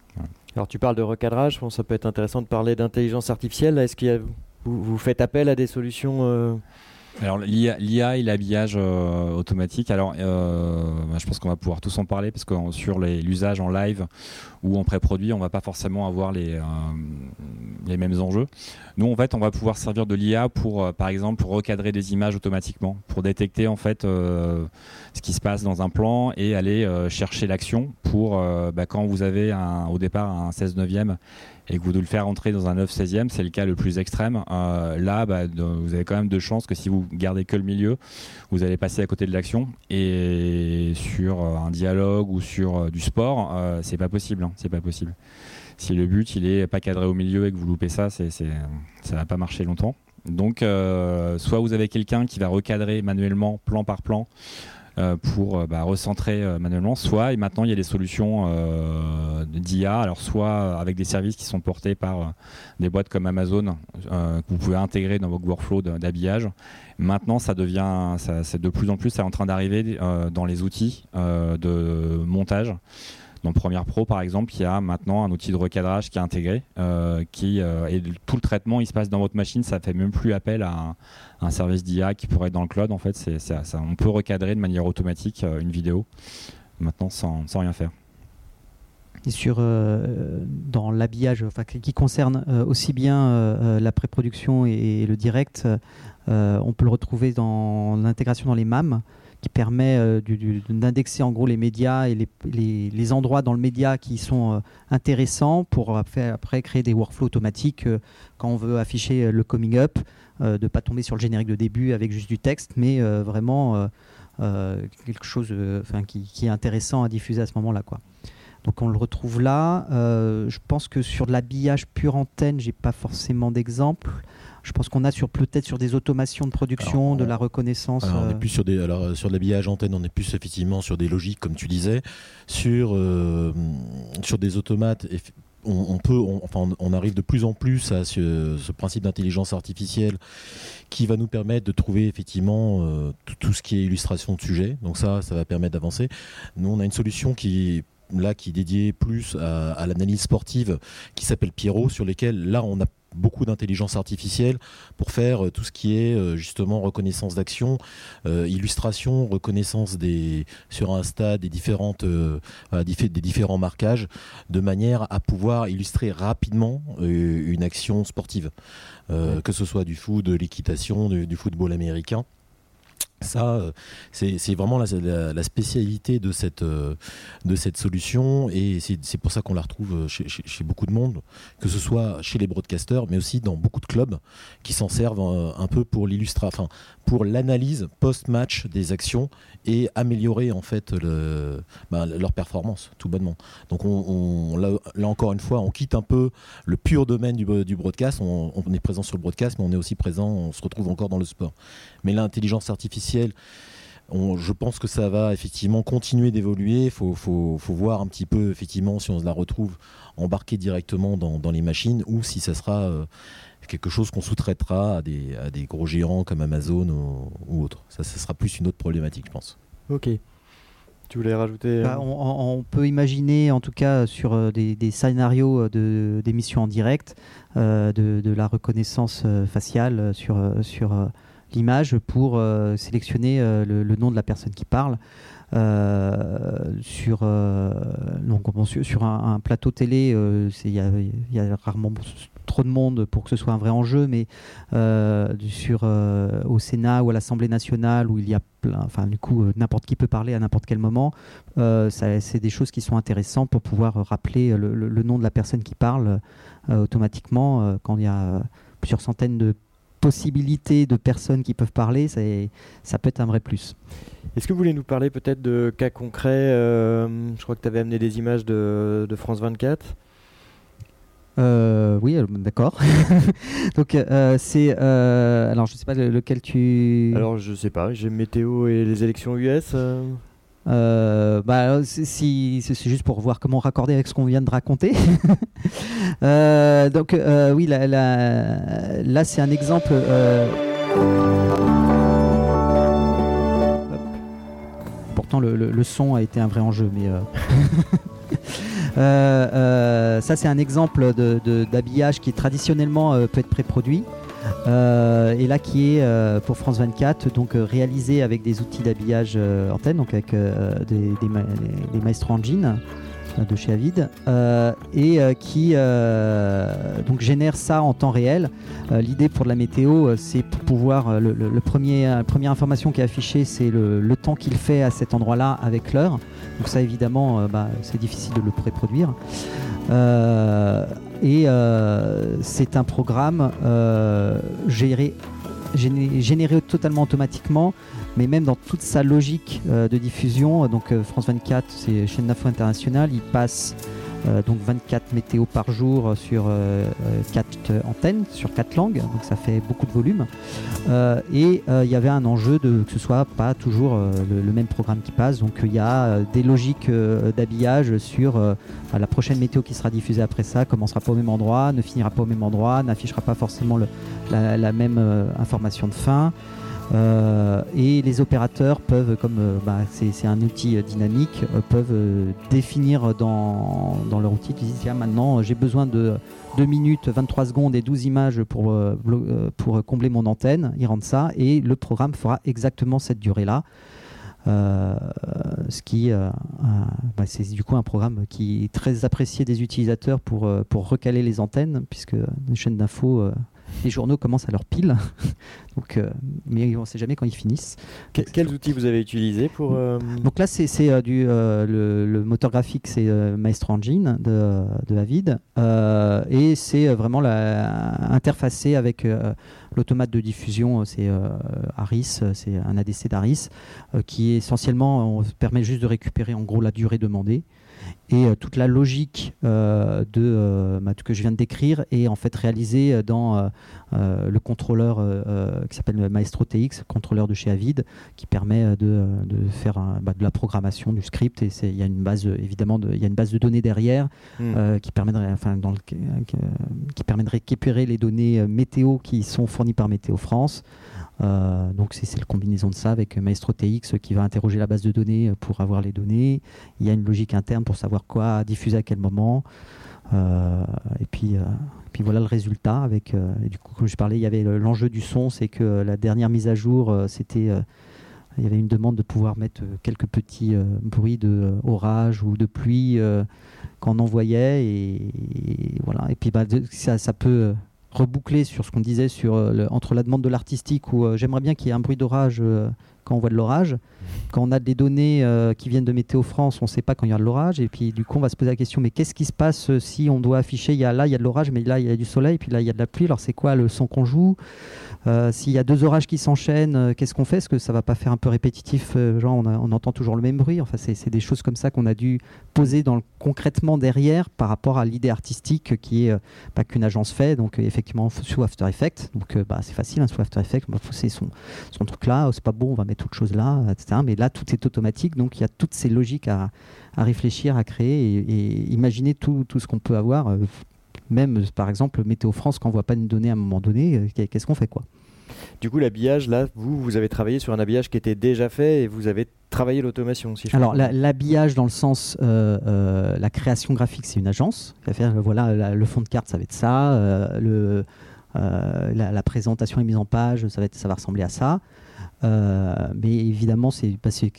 Alors tu parles de recadrage, bon, ça peut être intéressant de parler d'intelligence artificielle. Est-ce que vous, vous, faites appel à des solutions euh, alors l'IA et l'habillage euh, automatique, alors euh, bah, je pense qu'on va pouvoir tous en parler parce que sur l'usage en live ou en pré-produit, on va pas forcément avoir les, euh, les mêmes enjeux. Nous en fait, on va pouvoir servir de l'IA pour par exemple pour recadrer des images automatiquement, pour détecter en fait ce qui se passe dans un plan et aller chercher l'action pour bah, quand vous avez au départ un 16 neuvième et que vous devez le faire entrer dans un 9 16e, c'est le cas le plus extrême. Euh, là, bah, vous avez quand même de chances que si vous gardez que le milieu, vous allez passer à côté de l'action. Et sur euh, un dialogue ou sur euh, du sport, c'est pas possible. Hein, c'est pas possible. Si le but il est pas cadré au milieu et que vous loupez ça, c'est, ça va pas marcher longtemps. Donc, soit vous avez quelqu'un qui va recadrer manuellement, plan par plan, euh, pour euh, bah, recentrer euh, manuellement, soit et maintenant il y a des solutions d'IA, alors soit avec des services qui sont portés par des boîtes comme Amazon que vous pouvez intégrer dans vos workflows d'habillage. Maintenant, ça devient, c'est de plus en plus, c'est en train d'arriver dans les outils de montage. Dans Premiere Pro, par exemple, il y a maintenant un outil de recadrage qui est intégré, euh, qui euh, et tout le traitement, il se passe dans votre machine. Ça fait même plus appel à un, service d'IA qui pourrait être dans le cloud. En fait, on peut recadrer de manière automatique euh, une vidéo maintenant sans, sans rien faire. Et sur dans l'habillage, enfin, qui concerne aussi bien la pré-production et, le direct, on peut le retrouver dans l'intégration dans les MAM qui permet euh, d'indexer en gros les médias et les, endroits dans le média qui sont euh, intéressants pour après, créer des workflows automatiques euh, quand on veut afficher le coming up, de ne pas tomber sur le générique de début avec juste du texte, mais vraiment quelque chose qui, qui, est intéressant à diffuser à ce moment-là. Donc on le retrouve là. je pense que sur de l'habillage pure antenne, j'ai pas forcément d'exemple. Je pense qu'on a sur peut-être sur des automations de production, de la reconnaissance. on est euh, plus sur des, alors euh, sur l'habillage antenne, on est plus effectivement sur des logiques comme tu disais, sur euh, sur des automates. On, peut, enfin, on arrive de plus en plus à ce, principe d'intelligence artificielle qui va nous permettre de trouver effectivement tout, ce qui est illustration de sujet. Donc ça, ça va permettre d'avancer. Nous, on a une solution qui là qui est dédiée plus à, à l'analyse sportive qui s'appelle Pierrot, sur lesquels là on a beaucoup d'intelligence artificielle pour faire euh, tout ce qui est euh, justement reconnaissance d'action, euh, illustration, reconnaissance des sur des différentes des différents marquages, de manière à pouvoir illustrer rapidement une action sportive, que ce soit du foot, de l'équitation, du football américain. Ça, euh, c'est vraiment la, spécialité de cette, euh, de cette solution et c'est pour ça qu'on la retrouve euh, chez, beaucoup de monde, que ce soit chez les broadcasters, mais aussi dans beaucoup de clubs qui s'en servent un, peu pour l'illustration, enfin, pour l'analyse post-match des actions et améliorer en fait ben, leur performance, tout bonnement. Donc on, là, encore une fois, on quitte un peu le pur domaine du, du broadcast. On, est présent sur le broadcast, mais on est aussi présent, on se retrouve encore dans le sport. Mais l'intelligence artificielle, je pense que ça va effectivement continuer d'évoluer. Il faut, voir un petit peu effectivement si on la retrouve embarquée directement dans, les machines ou si ça sera euh, quelque chose qu'on sous-traitera à des, gros géants comme Amazon ou, autre. Ça, ça sera plus une autre problématique, je pense. Ok. Tu voulais rajouter euh, bah, on, peut imaginer, en tout cas, sur euh, des, scénarios d'émissions en direct, de, la reconnaissance faciale sur, sur l'image pour euh, sélectionner euh, le, nom de la personne qui parle. Euh, sur, sur un, plateau télé, il y, a rarement trop de monde pour que ce soit un vrai enjeu, mais sur, au Sénat ou à l'Assemblée nationale où il y a plein, enfin du coup n'importe qui peut parler à n'importe quel moment, c'est des choses qui sont intéressantes pour pouvoir rappeler le, nom de la personne qui parle automatiquement quand il y a plusieurs centaines de possibilités de personnes qui peuvent parler, ça peut être un vrai plus. Est-ce que vous voulez nous parler peut-être de cas concrets euh, Je crois que tu avais amené des images de, France 24. Euh, oui, euh, d'accord. Donc c'est alors je sais pas lequel tu. Alors je sais pas. J'ai météo et les élections US. Euh, bah, si, c'est juste pour voir comment raccorder avec ce qu'on vient de raconter. Euh, donc euh, oui, là, là, c'est un exemple. Pourtant, le, le, son a été un vrai enjeu, mais. ça, c'est un exemple d'habillage de, qui traditionnellement peut être pré-produit. Euh, et là qui est euh, pour France 24 donc euh, réalisé avec des outils d'habillage antenne donc avec des, des, Maestro Engine de chez Avid et qui donc génère ça en temps réel. L'idée pour de la météo, c'est pour pouvoir le, premier, la première information qui est affichée, c'est le, temps qu'il fait à cet endroit-là avec l'heure. Donc ça évidemment, bah, c'est difficile de le préproduire. Et euh, c'est un programme euh, géré, généré, totalement automatiquement, mais même dans toute sa logique euh, de diffusion. Donc France 24, c'est chaîne d'info internationale, il passe euh, donc 24 météos par jour sur 4 euh, antennes, sur 4 langues, donc ça fait beaucoup de volume. Euh, et il y avait un enjeu de que ce soit pas toujours le, même programme qui passe, donc il y a des logiques d'habillage sur la prochaine météo qui sera diffusée après ça, commencera pas au même endroit, ne finira pas au même endroit, n'affichera pas forcément la, même information de fin. Euh, et les opérateurs peuvent, comme euh, bah, c'est un outil euh, dynamique, peuvent définir dans, leur outil, ils disent maintenant j'ai besoin de 2 minutes 23 secondes et 12 images pour, combler mon antenne, ils rendent ça et le programme fera exactement cette durée-là. ce qui bah, c'est du coup un programme qui est très apprécié des utilisateurs pour, pour recaler les antennes puisque une chaîne d'infos les journaux commencent à leur pile. Donc, euh, mais on ne sait jamais quand ils finissent. quels outils vous avez utilisés pour euh, Donc là, c'est euh, du le, moteur graphique, c'est Maestro Engine de, de Avid, et c'est vraiment la, interfacé avec l'automate de diffusion, c'est Aris, c'est un ADC d'Aris, qui essentiellement permet juste de récupérer en gros la durée demandée. Et euh, toute la logique euh, de, euh, bah, que je viens de décrire est en fait réalisée dans le contrôleur qui s'appelle Maestro TX, contrôleur de chez Avid, qui permet de, faire bah, de la programmation du script. Et il y a une base, évidemment, il y a une base de données derrière hmm. qui, permet de, enfin, dans qui permet de récupérer les données météo qui sont fournies par Météo France. Euh, donc c'est la combinaison de ça avec Maestro TX qui va interroger la base de données pour avoir les données. Il y a une logique interne pour savoir quoi diffuser à quel moment. Euh, et puis, euh, puis voilà le résultat. Avec, et du coup, comme je parlais, il y avait l'enjeu du son, c'est que la dernière mise à jour, c'était il y avait une demande de pouvoir mettre quelques petits bruits de orage ou de pluie qu'on envoyait et, voilà et puis bah, ça, ça, peut reboucler sur ce qu'on disait sur euh, entre la demande de l'artistique où euh, j'aimerais bien qu'il y ait un bruit d'orage euh, quand on voit de l'orage. Quand on a des données qui viennent de Météo France, on ne sait pas quand il y a de l'orage. Et puis du coup, on va se poser la question, mais qu'est-ce qui se passe si on doit afficher, là il y a de l'orage, mais là il y a du soleil, puis là il y a de la pluie. Alors c'est quoi le son qu'on joue? euh, s'il y a deux orages qui s'enchaînent, euh, qu'est-ce qu'on fait? Est-ce que ça va pas faire un peu répétitif euh, Genre, on, entend toujours le même bruit. Enfin, c'est des choses comme ça qu'on a dû poser concrètement derrière par rapport à l'idée artistique qui est pas qu'une agence fait. Donc, effectivement, sous After Effects. Donc, bah, c'est facile, hein, sous After Effects, on va pousser son, truc là. Oh, c'est pas bon, on va mettre autre chose là, etc. Mais là, tout est automatique. Donc, il y a toutes ces logiques à, réfléchir, à créer et, imaginer tout ce qu'on peut avoir même par exemple Météo France quand on voit pas une donnée à un moment donné, euh, qu'est-ce qu'on fait quoi? Du coup, l'habillage, là, vous, vous avez travaillé sur un habillage qui était déjà fait et vous avez travaillé l'automation. Si Alors, l'habillage dans le sens, euh, euh, la création graphique, c'est une agence. Faire, voilà, le fond de carte, ça va être ça. le, la, présentation et mise en page, ça va, être, ça va ressembler à ça. Mais évidemment,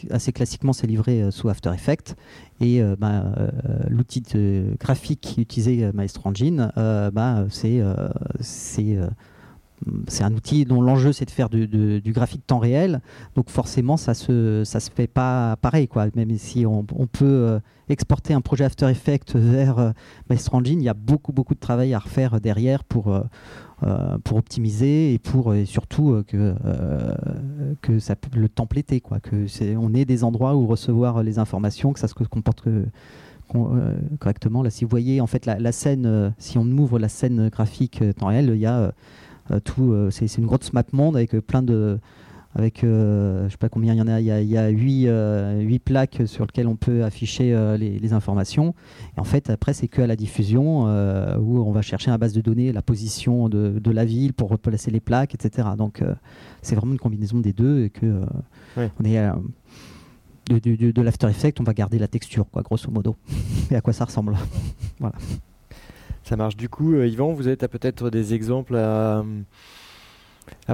assez classiquement, c'est livré sous After Effects. Et bah, l'outil graphique utilisé Maestro Engine, bah, c'est un outil dont l'enjeu c'est de faire du, graphique temps réel. Donc forcément, ça se se fait pas pareil. Même si on, peut euh, exporter un projet After Effects vers euh, Maestro Engine, il y a beaucoup beaucoup de travail à refaire derrière pour euh, pour optimiser et pour surtout que que ça le templéter quoi. Que c'est on ait des endroits où recevoir les informations, que ça se comporte correctement. Là, si vous voyez en fait la, scène, si on ouvre la scène graphique temps réel, il y a euh, tout, euh, c'est une grosse map monde avec plein de avec euh, je sais pas combien il y en a, il y a, 8, plaques sur lesquelles on peut afficher les, informations. Et en fait, après, c'est que à la diffusion où on va chercher à la base de données la position de, la ville pour replacer les plaques, etc. Donc, c'est vraiment une combinaison des deux et que on est de, de, de l'After Effects, on va garder la texture, quoi, grosso modo, et à quoi ça ressemble. voilà. Ça marche. Du coup, euh, Yvan, vous avez peut-être des exemples à,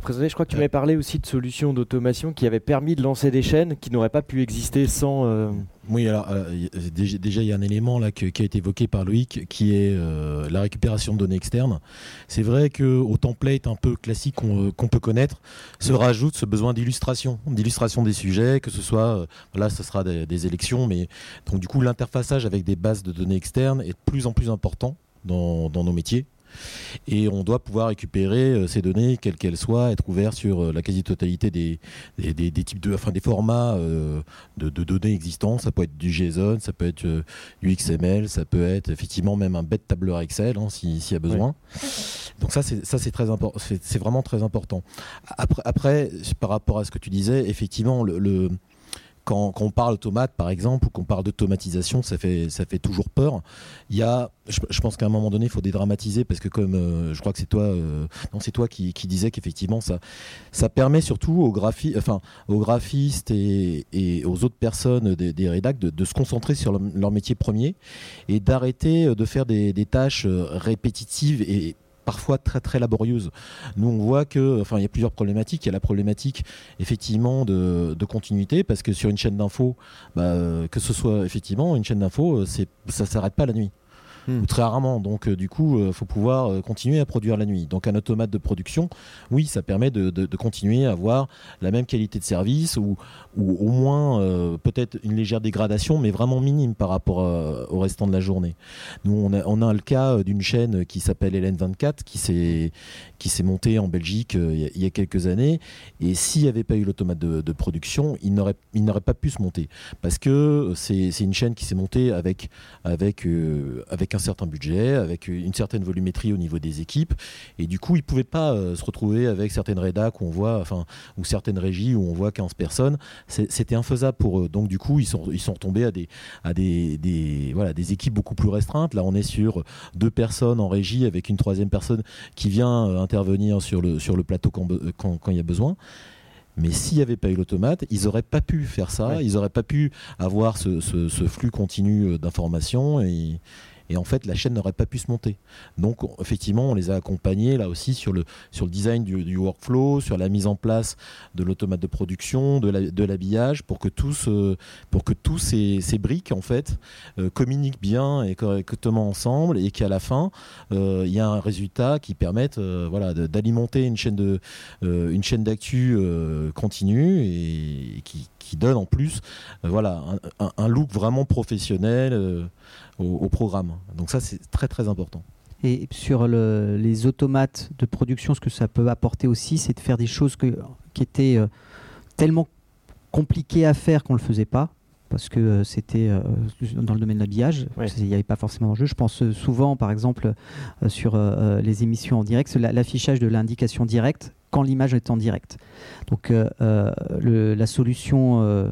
présenter. Je crois que tu m'avais parlé aussi de solutions d'automation qui avaient permis de lancer des chaînes qui n'auraient pas pu exister sans. Euh, oui, alors euh, déjà, il y a un élément là qui a été évoqué par Loïc qui est la récupération de données externes. C'est vrai qu'au template un peu classique qu'on peut connaître se rajoute ce besoin d'illustration, d'illustration des sujets, que ce soit, là, ce sera des, des élections, mais donc du coup, l'interfaçage avec des bases de données externes est de plus en plus important dans, nos métiers. Et on doit pouvoir récupérer euh, ces données, quelles qu'elles soient, être ouvert sur euh, la quasi-totalité des, des, types de, enfin des formats euh, de, données existants. Ça peut être du JSON, ça peut être du XML, ça peut être effectivement même un bête tableur Excel hein, s'il y a besoin. Donc ça, c'est ça c'est très important. C'est vraiment très important. Après, après, par rapport à ce que tu disais, effectivement, le quand, on parle automate, par exemple, ou qu'on parle d'automatisation, ça fait, ça fait toujours peur. Il y a, je, pense qu'à un moment donné, il faut dédramatiser parce que comme euh, je crois que c'est toi, euh, non, c'est toi qui, disais qu'effectivement ça, ça permet surtout aux, graphi enfin, aux graphistes et, et, aux autres personnes des, des de, se concentrer sur leur, métier premier et d'arrêter de faire des, des tâches euh, répétitives et parfois très très laborieuse. Nous on voit que, enfin il y a plusieurs problématiques. Il y a la problématique effectivement de, continuité parce que sur une chaîne d'info, bah, que ce soit effectivement une chaîne d'info, ça s'arrête pas la nuit. Très rarement. Donc, euh, du coup, il euh, faut pouvoir euh, continuer à produire la nuit. Donc, un automate de production, oui, ça permet de, continuer à avoir la même qualité de service ou, au moins peut-être une légère dégradation, mais vraiment minime par rapport au restant de la journée. Nous, on a, on a le cas d'une chaîne qui s'appelle LN24 qui s'est qui s'est montée en Belgique il y, a quelques années. Et s'il n'y avait pas eu l'automate de, production, il n'aurait il n'aurait pas pu se monter parce que c'est une chaîne qui s'est montée avec avec avec un certain budget, avec une certaine volumétrie au niveau des équipes, et du coup, ils pouvaient pas euh, se retrouver avec certaines rédacs où on voit, enfin, ou certaines régies où on voit 15 personnes. C'était infaisable pour eux. Donc, du coup, ils sont, ils sont tombés à des, à des, des, voilà, des équipes beaucoup plus restreintes. Là, on est sur deux personnes en régie avec une troisième personne qui vient euh, intervenir sur le, sur le plateau quand, quand, il y a besoin. Mais s'il n'y avait pas eu l'automate, ils n'auraient pas pu faire ça, ils n'auraient pas pu avoir ce, ce, ce flux continu euh, d'informations et, et en fait la chaîne n'aurait pas pu se monter. Donc effectivement on les a accompagnés là aussi sur le, sur le design du, workflow, sur la mise en place de l'automate de production, de l'habillage pour que tous, pour que tous ces, ces, briques en fait euh, communiquent bien et correctement ensemble et qu'à la fin euh, il y a un résultat qui permette euh, voilà, d'alimenter une chaîne de une chaîne d'actu continue et, qui, donne en plus voilà un, look vraiment professionnel au, programme. Donc ça, c'est très très important. Et sur les automates de production, ce que ça peut apporter aussi, c'est de faire des choses qui étaient euh, tellement compliquées à faire qu'on ne le faisait pas parce que euh, c'était euh, dans le domaine de l'habillage, il n'y avait pas forcément d'enjeu. Je pense souvent, par exemple, sur les émissions en direct, l'affichage de l'indication directe quand l'image est en direct. Donc euh, euh, la solution euh,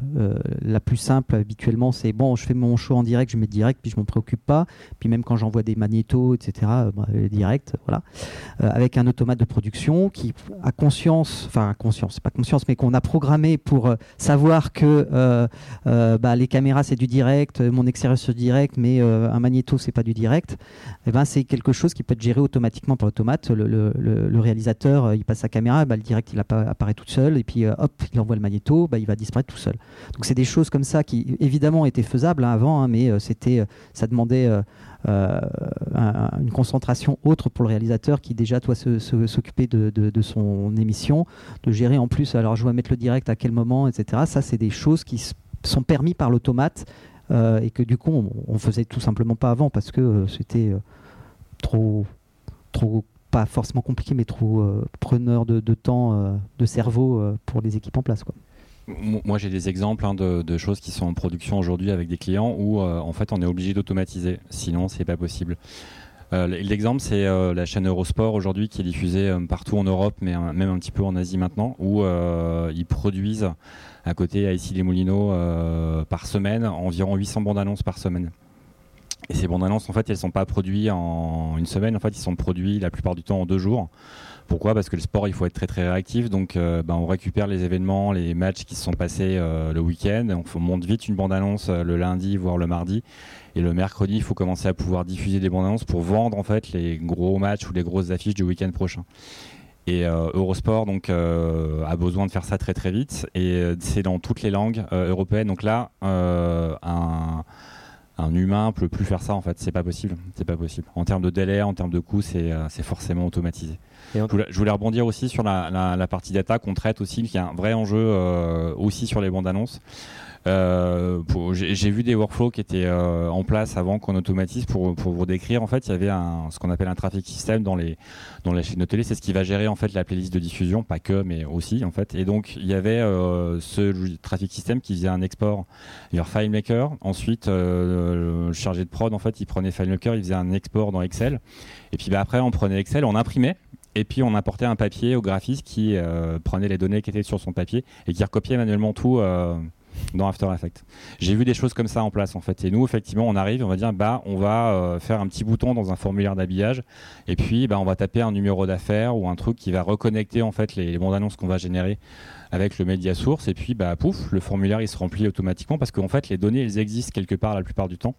la plus simple habituellement, c'est bon, je fais mon show en direct, je mets direct, puis je m'en préoccupe pas. Puis même quand j'envoie des magnétos, etc., bah, direct, voilà. avec un automate de production qui a conscience, enfin conscience, c'est pas conscience, mais qu'on a programmé pour savoir que bah, les caméras c'est du direct, mon extérieur c'est direct, mais un magnéto c'est pas du direct. Et eh ben c'est quelque chose qui peut être géré automatiquement par l'automate. Le, réalisateur, il passe sa caméra bah, le direct il apparaît tout seul, et puis hop, il envoie le magnéto, bah, il va disparaître tout seul. Donc c'est des choses comme ça qui évidemment étaient faisables hein, avant, hein, mais c'était, ça demandait une concentration autre pour le réalisateur qui déjà doit s'occuper de, son émission, de gérer en plus, alors je dois mettre le direct à quel moment, etc. Ça c'est des choses qui sont permis par l'automate euh, et que du coup on, on, faisait tout simplement pas avant parce que euh, c'était euh, trop trop pas forcément compliqué mais trop preneur de, temps de cerveau pour les équipes en place quoi. Moi, j'ai des exemples hein, de, choses qui sont en production aujourd'hui avec des clients où en fait on est obligé d'automatiser, sinon c'est pas possible. L'exemple, c'est la chaîne Eurosport aujourd'hui qui est diffusée partout en Europe, mais même un petit peu en Asie maintenant, où ils produisent à côté, à Issy les Moulineaux, euh, par semaine, environ 800 bandes annonces par semaine. Et ces bandes annonces, en fait, elles ne sont pas produites en une semaine, en fait, ils sont produits la plupart du temps en deux jours. Pourquoi? Parce que le sport, il faut être très très réactif. Donc, euh, ben, on récupère les événements, les matchs qui se sont passés euh, le week-end. On, monte vite une bande-annonce le lundi, voire le mardi. Et le mercredi, il faut commencer à pouvoir diffuser des bandes-annonces pour vendre en fait les gros matchs ou les grosses affiches du week-end prochain. Et euh, Eurosport donc euh, a besoin de faire ça très très vite et euh, c'est dans toutes les langues européennes. Donc là, un, humain peut plus faire ça en fait. C'est pas possible. C'est pas possible. En termes de délai, en termes de coût, c'est forcément automatisé. Je voulais, je, voulais, rebondir aussi sur la, la partie data qu'on traite aussi, qui est un vrai enjeu aussi sur les bandes annonces. Euh, j'ai vu des workflows qui étaient euh, en place avant qu'on automatise pour, vous décrire. En fait, il y avait ce qu'on appelle un traffic system dans les dans les chaînes de télé. C'est ce qui va gérer en fait la playlist de diffusion, pas que, mais aussi en fait. Et donc il y avait euh, ce traffic system qui faisait un export vers FileMaker. Ensuite, le chargé de prod en fait, il prenait FileMaker, il faisait un export dans Excel. Et puis bah, après, on prenait Excel, on imprimait. Et puis on apportait un papier au graphiste qui prenait les données qui étaient sur son papier et qui recopiait manuellement tout dans After Effects. J'ai vu des choses comme ça en place en fait. Et nous, effectivement, on arrive, on va dire, bah, on va euh, faire un petit bouton dans un formulaire d'habillage, et puis bah, on va taper un numéro d'affaires ou un truc qui va reconnecter en fait les, bandes annonces qu'on va générer avec le média source, et puis bah pouf, le formulaire il se remplit automatiquement parce qu'en fait les données elles existent quelque part la plupart du temps.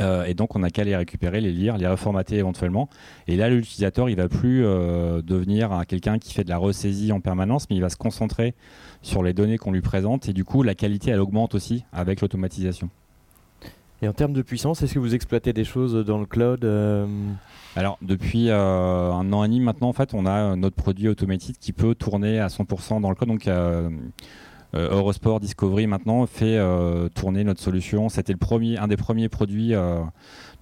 Euh, et donc on n'a qu'à les récupérer, les lire, les reformater éventuellement. Et là, l'utilisateur, il va plus euh, devenir quelqu'un qui fait de la ressaisie en permanence, mais il va se concentrer sur les données qu'on lui présente. Et du coup, la qualité, elle augmente aussi avec l'automatisation. Et en termes de puissance, est-ce que vous exploitez des choses dans le cloud euh Alors, depuis un an et demi maintenant, en fait, on a notre produit automatique qui peut tourner à 100% dans le cloud. Donc, euh, Eurosport Discovery maintenant fait euh, tourner notre solution. C'était le premier, un des premiers produits euh,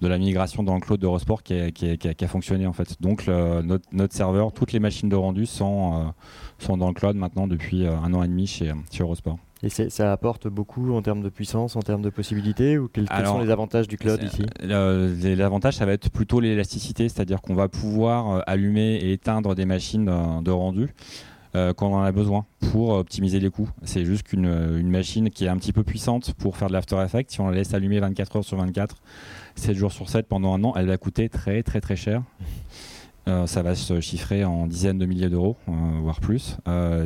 de la migration dans le cloud d'Eurosport qui, a, fonctionné en fait. Donc notre, serveur, toutes les machines de rendu sont, sont dans le cloud maintenant depuis un an et demi chez, Eurosport. Et ça apporte beaucoup en termes de puissance, en termes de possibilités ou quels, sont les avantages du cloud ici? L'avantage, ça va être plutôt l'élasticité, c'est-à-dire qu'on va pouvoir allumer et éteindre des machines de rendu. Euh, quand on en a besoin pour optimiser les coûts. C'est juste qu'une une machine qui est un petit peu puissante pour faire de l'After Effects, si on la laisse allumer 24 heures sur 24, 7 jours sur 7 pendant un an, elle va coûter très très très cher. Euh, ça va se chiffrer en dizaines de milliers d'euros, euh, voire plus.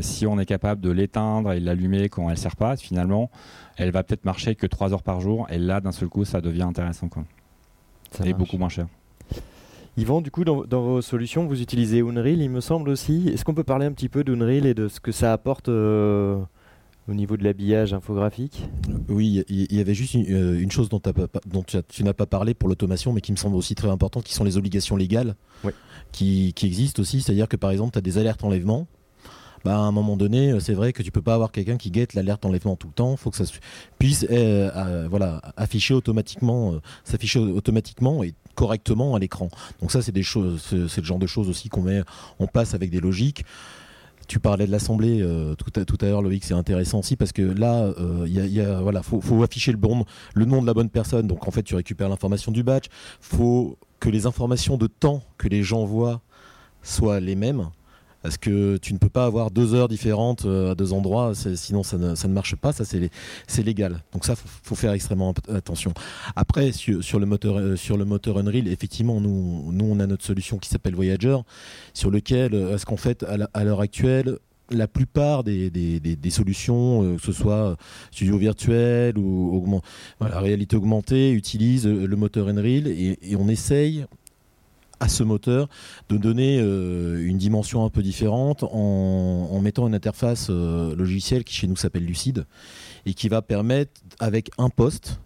si on est capable de l'éteindre et de l'allumer quand elle ne sert pas, finalement, elle va peut-être marcher que 3 heures par jour. Et là, d'un seul coup, ça devient intéressant. Quoi. Ça et beaucoup moins cher. Yvan, du coup, dans, vos solutions, vous utilisez Unreal, il me semble aussi. Est-ce qu'on peut parler un petit peu d'Unreal et de ce que ça apporte euh, au niveau de l'habillage infographique? Oui, il y, avait juste une, euh, chose dont, tu n'as pas parlé pour l'automation, mais qui me semble aussi très importante, qui sont les obligations légales qui, qui, existent aussi. C'est-à-dire que par exemple, tu as des alertes enlèvement bah, à un moment donné, euh, c'est vrai que tu peux pas avoir quelqu'un qui guette l'alerte enlèvement tout le temps. Il faut que ça puisse euh, voilà, afficher automatiquement, euh, s'afficher automatiquement et correctement à l'écran. Donc ça, c'est des choses, c'est le genre de choses aussi qu'on met, on passe avec des logiques. Tu parlais de l'assemblée tout à, tout l'heure, Loïc, c'est intéressant aussi parce que là, voilà, faut, afficher le le nom de la bonne personne. Donc en fait, tu récupères l'information du batch. Faut que les informations de temps que les gens voient soient les mêmes. Parce que tu ne peux pas avoir deux heures différentes euh, à deux endroits, sinon ça ne, marche pas, ça c'est légal. Donc ça, faut, faut faire extrêmement attention. Après, sur, le moteur, euh, sur le Unreal, effectivement, nous, nous on a notre solution qui s'appelle Voyager, sur lequel, euh, est-ce qu'en fait, à l'heure actuelle, la plupart des, solutions, que ce soit studio virtuel ou la réalité augmentée, utilisent le moteur Unreal et on essaye à ce moteur de donner une dimension un peu différente en, mettant une interface logicielle qui chez nous s'appelle Lucide et qui va permettre avec un poste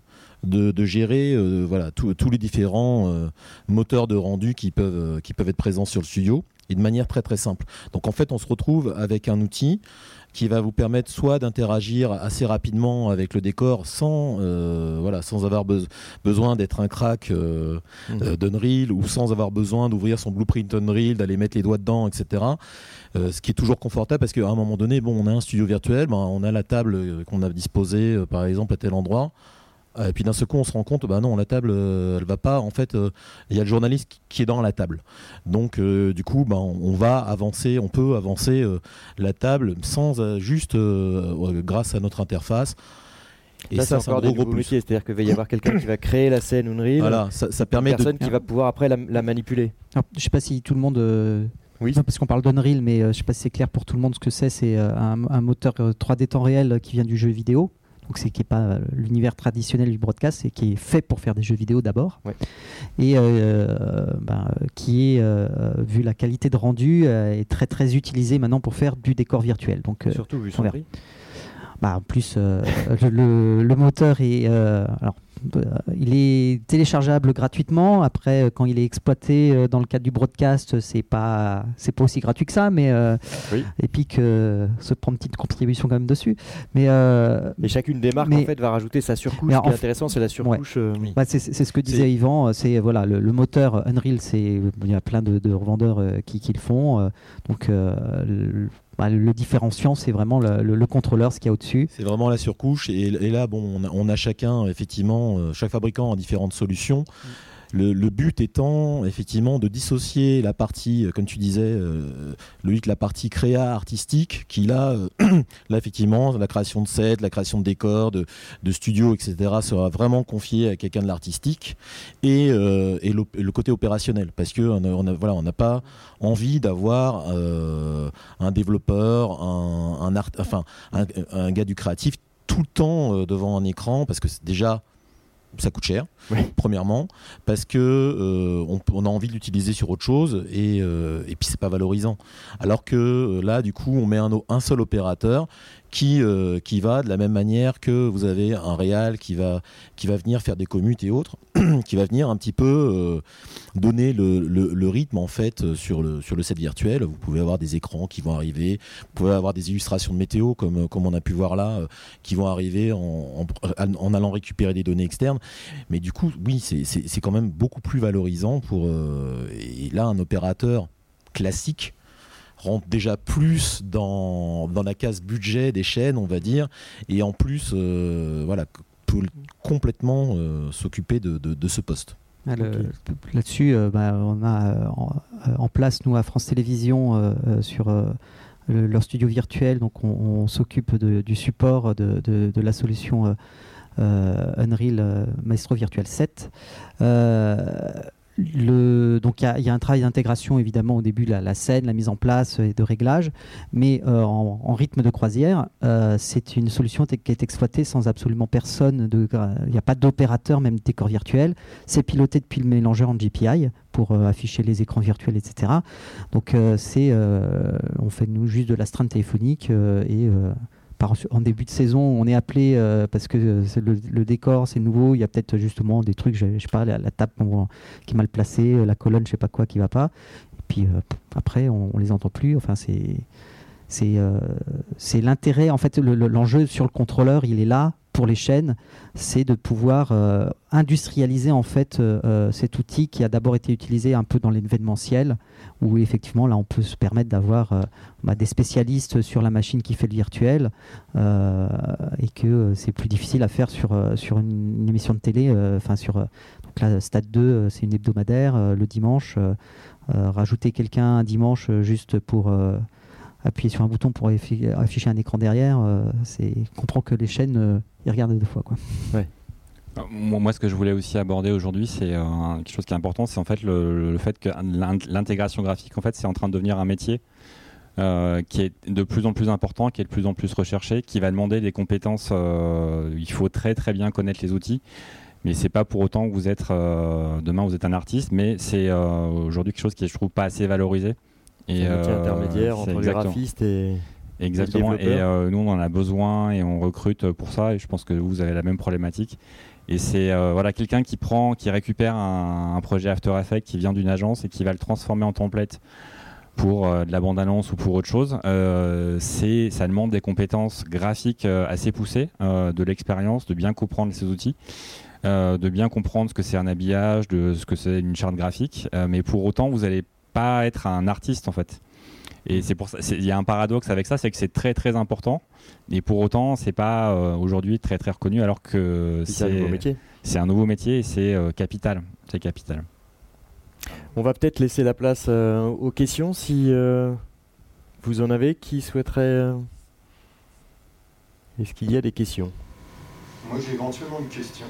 de, gérer voilà, tous les différents moteurs de rendu qui peuvent, qui peuvent être présents sur le studio et de manière très très simple. Donc en fait on se retrouve avec un outil qui va vous permettre soit d'interagir assez rapidement avec le décor sans, euh, voilà, sans avoir besoin d'être un crack euh, mmh. euh, d'Unreal ou sans avoir besoin d'ouvrir son blueprint Unreal, d'aller mettre les doigts dedans, etc. ce qui est toujours confortable parce qu'à un moment donné, bon, on a un studio virtuel, ben, on a la table qu'on a disposée par exemple à tel endroit. Et puis d'un seul coup, on se rend compte, bah non, la table, elle va pas. En fait, il y a le journaliste qui est dans la table. Donc, du coup, bah, on va avancer, on peut avancer la table sans juste grâce à notre interface. Et ça, c'est encore des nouveaux métiers, c'est-à-dire qu'il va y avoir quelqu'un qui va créer la scène Unreal. Voilà, ça, permet une personne qui va pouvoir après la, manipuler. Je je sais pas si tout le monde. Oui. parce qu'on parle d'Unreal, mais je sais pas si c'est clair pour tout le monde ce que c'est. C'est un, un, moteur 3D temps réel qui vient du jeu vidéo donc c'est qui n'est pas euh, l'univers traditionnel du broadcast, c'est qui est fait pour faire des jeux vidéo d'abord, et euh, ben, qui est, euh, vu la qualité de rendu, est très très utilisé maintenant pour faire du décor virtuel. Donc surtout vu son prix. Bah, en plus, le, le, moteur est alors euh, il est téléchargeable gratuitement. Après, euh, quand il est exploité euh, dans le cadre du broadcast, c'est pas c'est pas aussi gratuit que ça, mais Epic se prend une petite contribution quand même dessus. Mais chacune des marques en fait va rajouter sa surcouche. Ce qui est intéressant, c'est la surcouche. Bah, c'est ce que disait Yvan. C'est voilà le, moteur Unreal. C'est il y a plein de, revendeurs qui, qui, le font. donc bah, le différenciant, c'est vraiment le, contrôleur, ce qu'il y a au-dessus. C'est vraiment la surcouche. Et, là, bon, on a, chacun, effectivement, euh, chaque fabricant a différentes solutions. Mm. Le, but étant effectivement de dissocier la partie, euh, comme tu disais, euh, Loïc, la partie créa artistique, qui là, euh, là effectivement, la création de sets, la création de décors, de, studios, etc., sera vraiment confiée à quelqu'un de l'artistique, et, et le, côté opérationnel, parce que on a, voilà, on n'a pas envie d'avoir un développeur, un, art, enfin, un, un, gars du créatif tout le temps devant un écran, parce que déjà ça coûte cher, premièrement, parce que euh, on, a envie de l'utiliser sur autre chose et, euh, et puis c'est pas valorisant. Alors que euh, là, du coup, on met un, un seul opérateur qui, euh, qui va de la même manière que vous avez un réal qui va, qui va venir faire des commutes et autres, qui va venir un petit peu euh, donner le, le, rythme en fait sur le, sur le set virtuel. Vous pouvez avoir des écrans qui vont arriver, vous pouvez avoir des illustrations de météo comme, comme on a pu voir là, euh, qui vont arriver en, en, allant récupérer des données externes. Mais du coup, oui, c'est quand même beaucoup plus valorisant pour... et là, un opérateur classique rentre déjà plus dans, dans la case budget des chaînes, on va dire, et en plus, euh, voilà, peut complètement euh, s'occuper de, de, ce poste. Ah, là-dessus, euh, bah, on a en, place, nous, à France Télévisions, sur leur studio virtuel, donc on, s'occupe du support de, de, la solution Unreal Maestro Virtual 7 donc il y, a un travail d'intégration évidemment au début de la, scène, la mise en place et de réglage, mais euh, en, rythme de croisière, euh, c'est une solution qui est exploitée sans absolument personne. Il n'y a pas d'opérateur, même décor virtuel. C'est piloté depuis le mélangeur en GPI pour euh, afficher les écrans virtuels, etc. Donc c'est, on fait nous juste de l'astreinte téléphonique et en début de saison, on est appelé euh, parce que le, décor, c'est nouveau. Il y a peut-être justement des trucs, je, sais pas, la, table qui est mal placée, la colonne, je sais pas quoi, qui va pas. Et puis euh, après, on, on les entend plus. Enfin, c'est euh, l'intérêt. En fait, l'enjeu sur le contrôleur, il est là pour les chaînes, c'est de pouvoir euh, industrialiser en fait euh, euh, cet outil qui a d'abord été utilisé un peu dans l'événementiel, où effectivement là on peut se permettre d'avoir bah, des spécialistes sur la machine qui fait le virtuel, et que c'est plus difficile à faire sur, sur une, émission de télé. Enfin sur donc là Stade 2, c'est une hebdomadaire le dimanche. rajouter quelqu'un un dimanche juste pour appuyer sur un bouton pour afficher un écran derrière, euh, c'est comprend que les chaînes euh, y regardent deux fois quoi. Ouais. Euh, moi, ce que je voulais aussi aborder aujourd'hui, c'est quelque chose qui est important, c'est en fait le, fait que l'intégration graphique, en fait, c'est en train de devenir un métier qui est de plus en plus important, qui est de plus en plus recherché, qui va demander des compétences. il faut très très bien connaître les outils mais c'est pas pour autant que vous êtes demain vous êtes un artiste, mais c'est aujourd'hui quelque chose qui est je trouve pas assez valorisé. Et un intermédiaire entre les graphistes et Exactement. Et nous, on en a besoin et on recrute pour ça. Et je pense que vous avez la même problématique. Et c'est voilà quelqu'un qui prend, qui récupère un, un, projet After Effects qui vient d'une agence et qui va le transformer en template pour euh, de la bande-annonce ou pour autre chose, euh, c'est, ça demande des compétences graphiques euh, assez poussées, de l'expérience, de bien comprendre ces outils. de bien comprendre ce que c'est un habillage, de ce que c'est une charte graphique, mais pour autant vous n'allez pas être un artiste en fait. Et c'est pour ça, il y a un paradoxe avec ça, c'est que c'est très très important, et pour autant c'est pas aujourd'hui très très reconnu, alors que c'est un nouveau métier. C'est un nouveau métier et c'est capital, c'est capital. On va peut-être laisser la place euh, aux questions si euh, vous en avez. Qui souhaiterait. Euh, est-ce qu'il y a des questions? Moi j'ai éventuellement une question.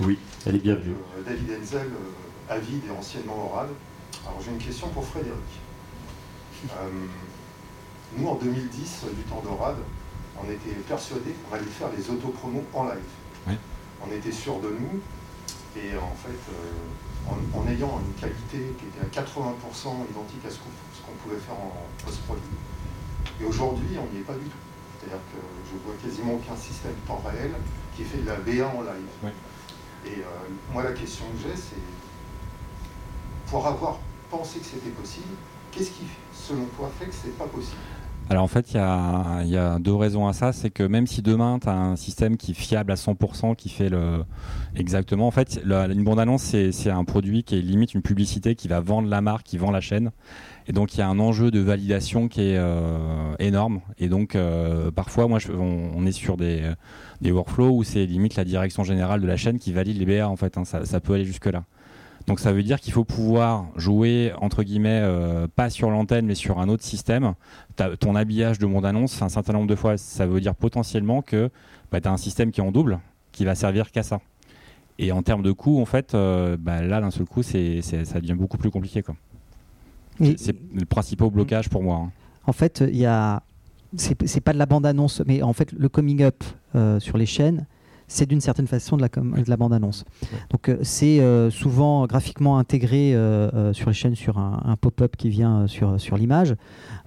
Oui, elle est bienvenue. David Enzel, avide et anciennement oral. Alors j'ai une question pour Frédéric. nous en 2010, du temps d'Orad, on était persuadés qu'on allait faire les autopromos en live. On était sûr de nous et en fait en, ayant une qualité qui était à 80% identique à ce qu'on pouvait faire en post-produit. Et aujourd'hui, on n'y est pas du tout. C'est-à-dire que je vois quasiment aucun système temps réel qui fait de la BA en live. Et euh, moi, la question que j'ai, c'est pour avoir pensé que c'était possible, qu'est-ce qui, selon toi, fait que ce n'est pas possible? Alors en fait, il y, a, deux raisons à ça. C'est que même si demain, tu as un système qui est fiable à 100%, qui fait exactement, en fait, une bande-annonce, c'est un produit qui est limite une publicité qui va vendre la marque, qui vend la chaîne. Et donc, il y a un enjeu de validation qui est euh, énorme. Et donc, euh, parfois, moi, on, est sur des, workflows où c'est limite la direction générale de la chaîne qui valide les BA, en fait. Hein. ça peut aller jusque-là. Donc ça veut dire qu'il faut pouvoir jouer entre guillemets euh, pas sur l'antenne mais sur un autre système. ton habillage de monde annonce un certain nombre de fois, ça veut dire potentiellement que bah, tu as un système qui est en double qui va servir qu'à ça. Et en termes de coût, en fait, euh, bah, là d'un seul coup, c'est, ça devient beaucoup plus compliqué. C'est le principal blocage pour moi. Hein. En fait, il y a c'est pas de la bande annonce, mais en fait le coming up euh, sur les chaînes, c'est d'une certaine façon de la, de la bande-annonce. Donc euh, c'est euh, souvent graphiquement intégré euh, sur les chaînes sur un, pop-up qui vient sur, sur l'image,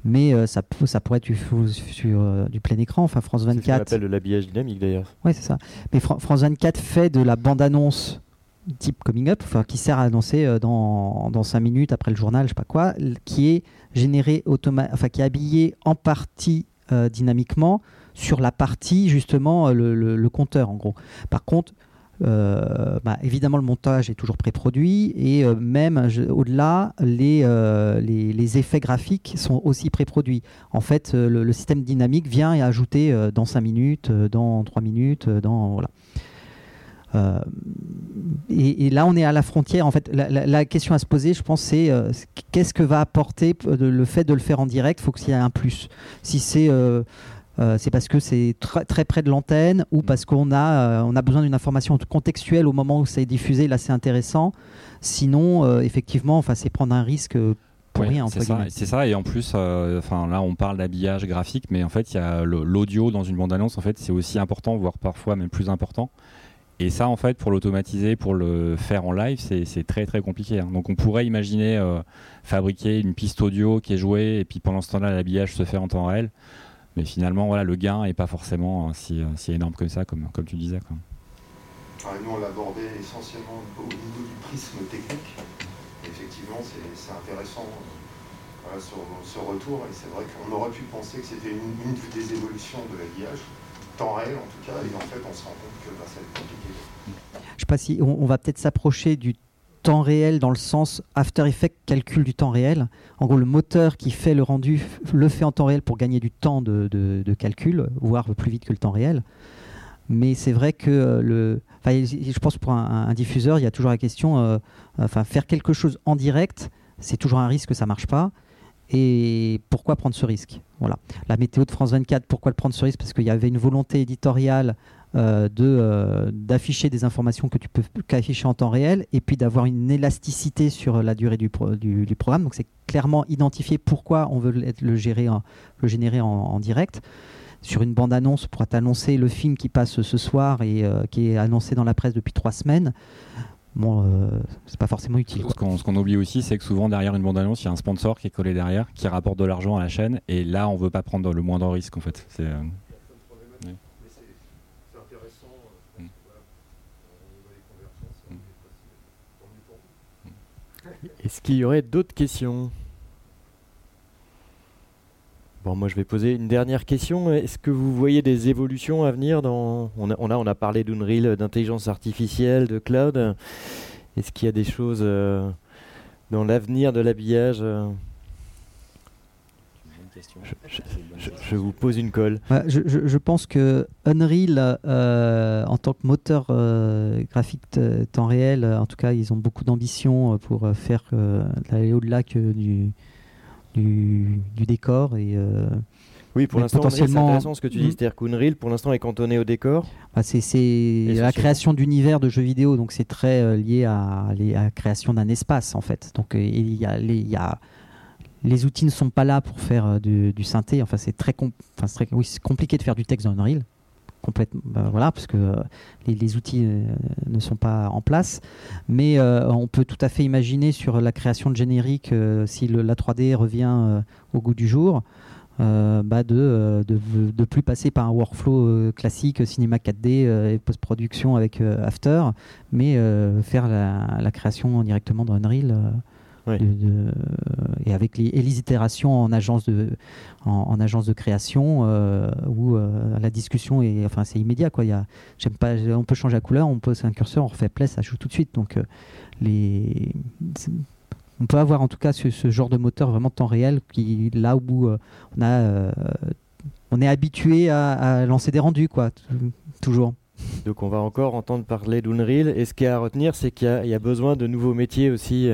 mais ça, ça pourrait être sur, du plein écran. Enfin, France 24. C'est ce qu'on appelle l'habillage dynamique d'ailleurs. Oui, c'est ça. Mais France 24 fait de la bande-annonce type coming up, enfin, qui sert à annoncer dans, dans 5 minutes après le journal, je sais pas quoi, qui est généré enfin, qui est habillé en partie dynamiquement sur la partie justement euh, le, compteur en gros. Par contre, euh, bah, évidemment, le montage est toujours pré-produit et euh, même au-delà, les, les, effets graphiques sont aussi pré-produits. En fait, le, système dynamique vient et ajouter dans 5 minutes, dans 3 minutes, dans. Voilà. Et, là, on est à la frontière. En fait, la, question à se poser, je pense, c'est qu'est-ce que va apporter le fait de le faire en direct? Il faut qu'il y ait un plus. Si c'est euh, c'est parce que c'est très près de l'antenne ou mm. parce qu'on a, euh, on a besoin d'une information contextuelle au moment où ça est diffusé. Là, c'est intéressant. Sinon, euh, effectivement, enfin, c'est prendre un risque pour rien. C'est ça, c'est ça. Et en plus, enfin là, on parle d'habillage graphique, mais en fait, il y a l'audio dans une bande-annonce. En fait, c'est aussi important, voire parfois même plus important. Et ça, en fait, pour l'automatiser, pour le faire en live, c'est très très compliqué. Hein. Donc, on pourrait imaginer fabriquer une piste audio qui est jouée et puis pendant ce temps-là, l'habillage se fait en temps réel. Mais finalement, voilà, le gain n'est pas forcément euh, si, euh, si, énorme comme ça, comme, comme tu disais. Quoi. nous, on l'abordait essentiellement au niveau du prisme technique. effectivement, c'est intéressant euh, ce, retour. Et c'est vrai qu'on aurait pu penser que c'était une, des évolutions de l'habillage, temps réel en tout cas. Et en fait, on se rend compte que bah, ça va être compliqué. Je sais pas si on va peut-être s'approcher du temps réel dans le sens After Effects calcul du temps réel. En gros, le moteur qui fait le rendu le fait en temps réel pour gagner du temps de, calcul, voire plus vite que le temps réel. Mais c'est vrai que euh, le, je pense pour un, diffuseur, il y a toujours la question, euh, faire quelque chose en direct, c'est toujours un risque que ça marche pas. Et pourquoi prendre ce risque? Voilà. La météo de France 24, pourquoi le prendre ce risque? Parce qu'il y avait une volonté éditoriale euh, euh, d'afficher des informations que tu peux qu'afficher en temps réel et puis d'avoir une élasticité sur la durée du, du, programme. Donc c'est clairement identifié pourquoi on veut le, gérer le générer en, direct. sur une bande-annonce pour t'annoncer le film qui passe ce soir et qui est annoncé dans la presse depuis trois semaines bon, c'est pas forcément utile. Ce qu'on oublie aussi, c'est que souvent derrière une bande-annonce, il y a un sponsor qui est collé derrière, qui rapporte de l'argent à la chaîne, et là, on veut pas prendre le moindre risque en fait. C'est Est-ce qu'il y aurait d'autres questions? Bon, moi je vais poser une dernière question. Est-ce que vous voyez des évolutions à venir dans on a, on a, parlé d'Unreal, d'intelligence artificielle, de cloud. Est-ce qu'il y a des choses euh, dans l'avenir de l'habillage euh? Je, vous pose une colle. je, pense que Unreal, euh, en tant que moteur euh, graphique temps réel, en tout cas, ils ont beaucoup d'ambition pour faire aller au-delà que du, du, décor et oui, pour l'instant, c'est intéressant ce que tu dis. Hmm. C'est-à-dire qu'Unreal, pour l'instant, est cantonné au décor. Bah, c'est la création d'univers de jeux vidéo, donc c'est très lié à, la création d'un espace, en fait. Donc il y a, il y a les outils ne sont pas là pour faire euh, du, synthé. Enfin, c'est très, compliqué de faire du texte dans Unreal. Complètement, bah, voilà, parce que euh, les, outils euh, ne sont pas en place. Mais on peut tout à fait imaginer sur la création de générique, si la 3D revient au goût du jour, bah de, de, plus passer par un workflow classique cinéma 4D et post-production avec After, mais faire la, création directement dans Unreal et avec les, les, itérations en agence de, en, agence de création euh, où euh, la discussion est, enfin, c'est immédiat. Quoi. Y a, j'aime pas, on peut changer la couleur, on pose un curseur, on refait play, ça joue tout de suite. Donc, euh, les, on peut avoir en tout cas ce, genre de moteur vraiment temps réel qui, là où on, a, on est habitué à, lancer des rendus, quoi, toujours. Donc on va encore entendre parler d'Unreal. Et ce qu'il y a à retenir, c'est qu'il y, y, a besoin de nouveaux métiers aussi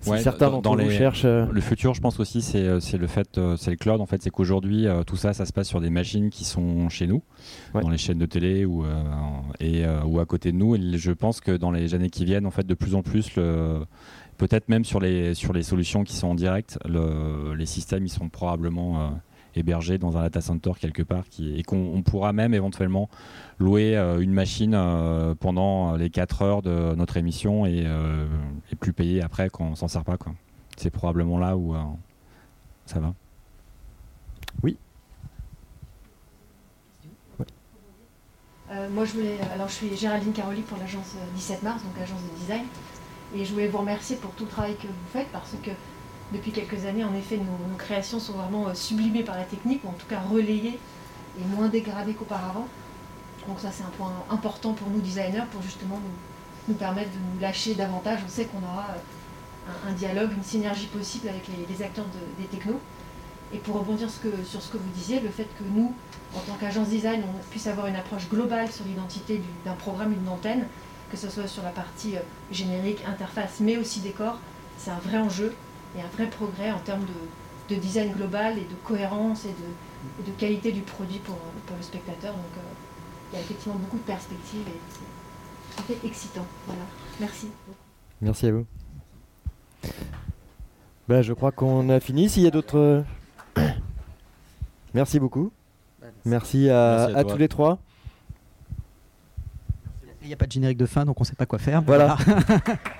certains dans, les, cherchent. Euh, le futur, je pense aussi, c'est euh, le fait, euh, c'est le cloud. En fait, c'est qu'aujourd'hui, tout ça, ça se passe sur des machines qui sont chez nous, dans les chaînes de télé ou et ou à côté de nous. Et je pense que dans les années qui viennent, en fait, de plus en plus, peut-être même sur les sur les solutions qui sont en direct, le, les systèmes, ils sont probablement hébergé dans un data center quelque part qui, et qu'on pourra même éventuellement louer euh, une machine euh, pendant les 4 heures de notre émission et, euh, et plus payer après quand on s'en sert pas. C'est probablement là où ça va. Oui. moi, je voulais. Alors, je suis Géraldine Caroli pour l'agence 17 mars, donc agence de design. Et je voulais vous remercier pour tout le travail que vous faites parce que depuis quelques années, en effet, nos, créations sont vraiment euh, sublimées par la technique, ou en tout cas relayées et moins dégradées qu'auparavant. Donc ça, c'est un point important pour nous designers, pour justement nous, permettre de nous lâcher davantage. On sait qu'on aura euh, un, dialogue, une synergie possible avec les, acteurs des technos. Et pour rebondir sur ce que vous disiez, le fait que nous, en tant qu'agence design, on puisse avoir une approche globale sur l'identité d'un programme, d'une antenne, que ce soit sur la partie euh, générique, interface, mais aussi décor, c'est un vrai enjeu et un vrai progrès en termes de, design global et de cohérence et de, qualité du produit pour, le spectateur. Donc euh, il y a effectivement beaucoup de perspectives et c'est fait excitant. Voilà. Merci. Merci à vous. Ben, je crois qu'on a fini. S'il y a d'autres. Merci beaucoup. Merci à, tous les trois. Il n'y a pas de générique de fin, donc on ne sait pas quoi faire. Voilà.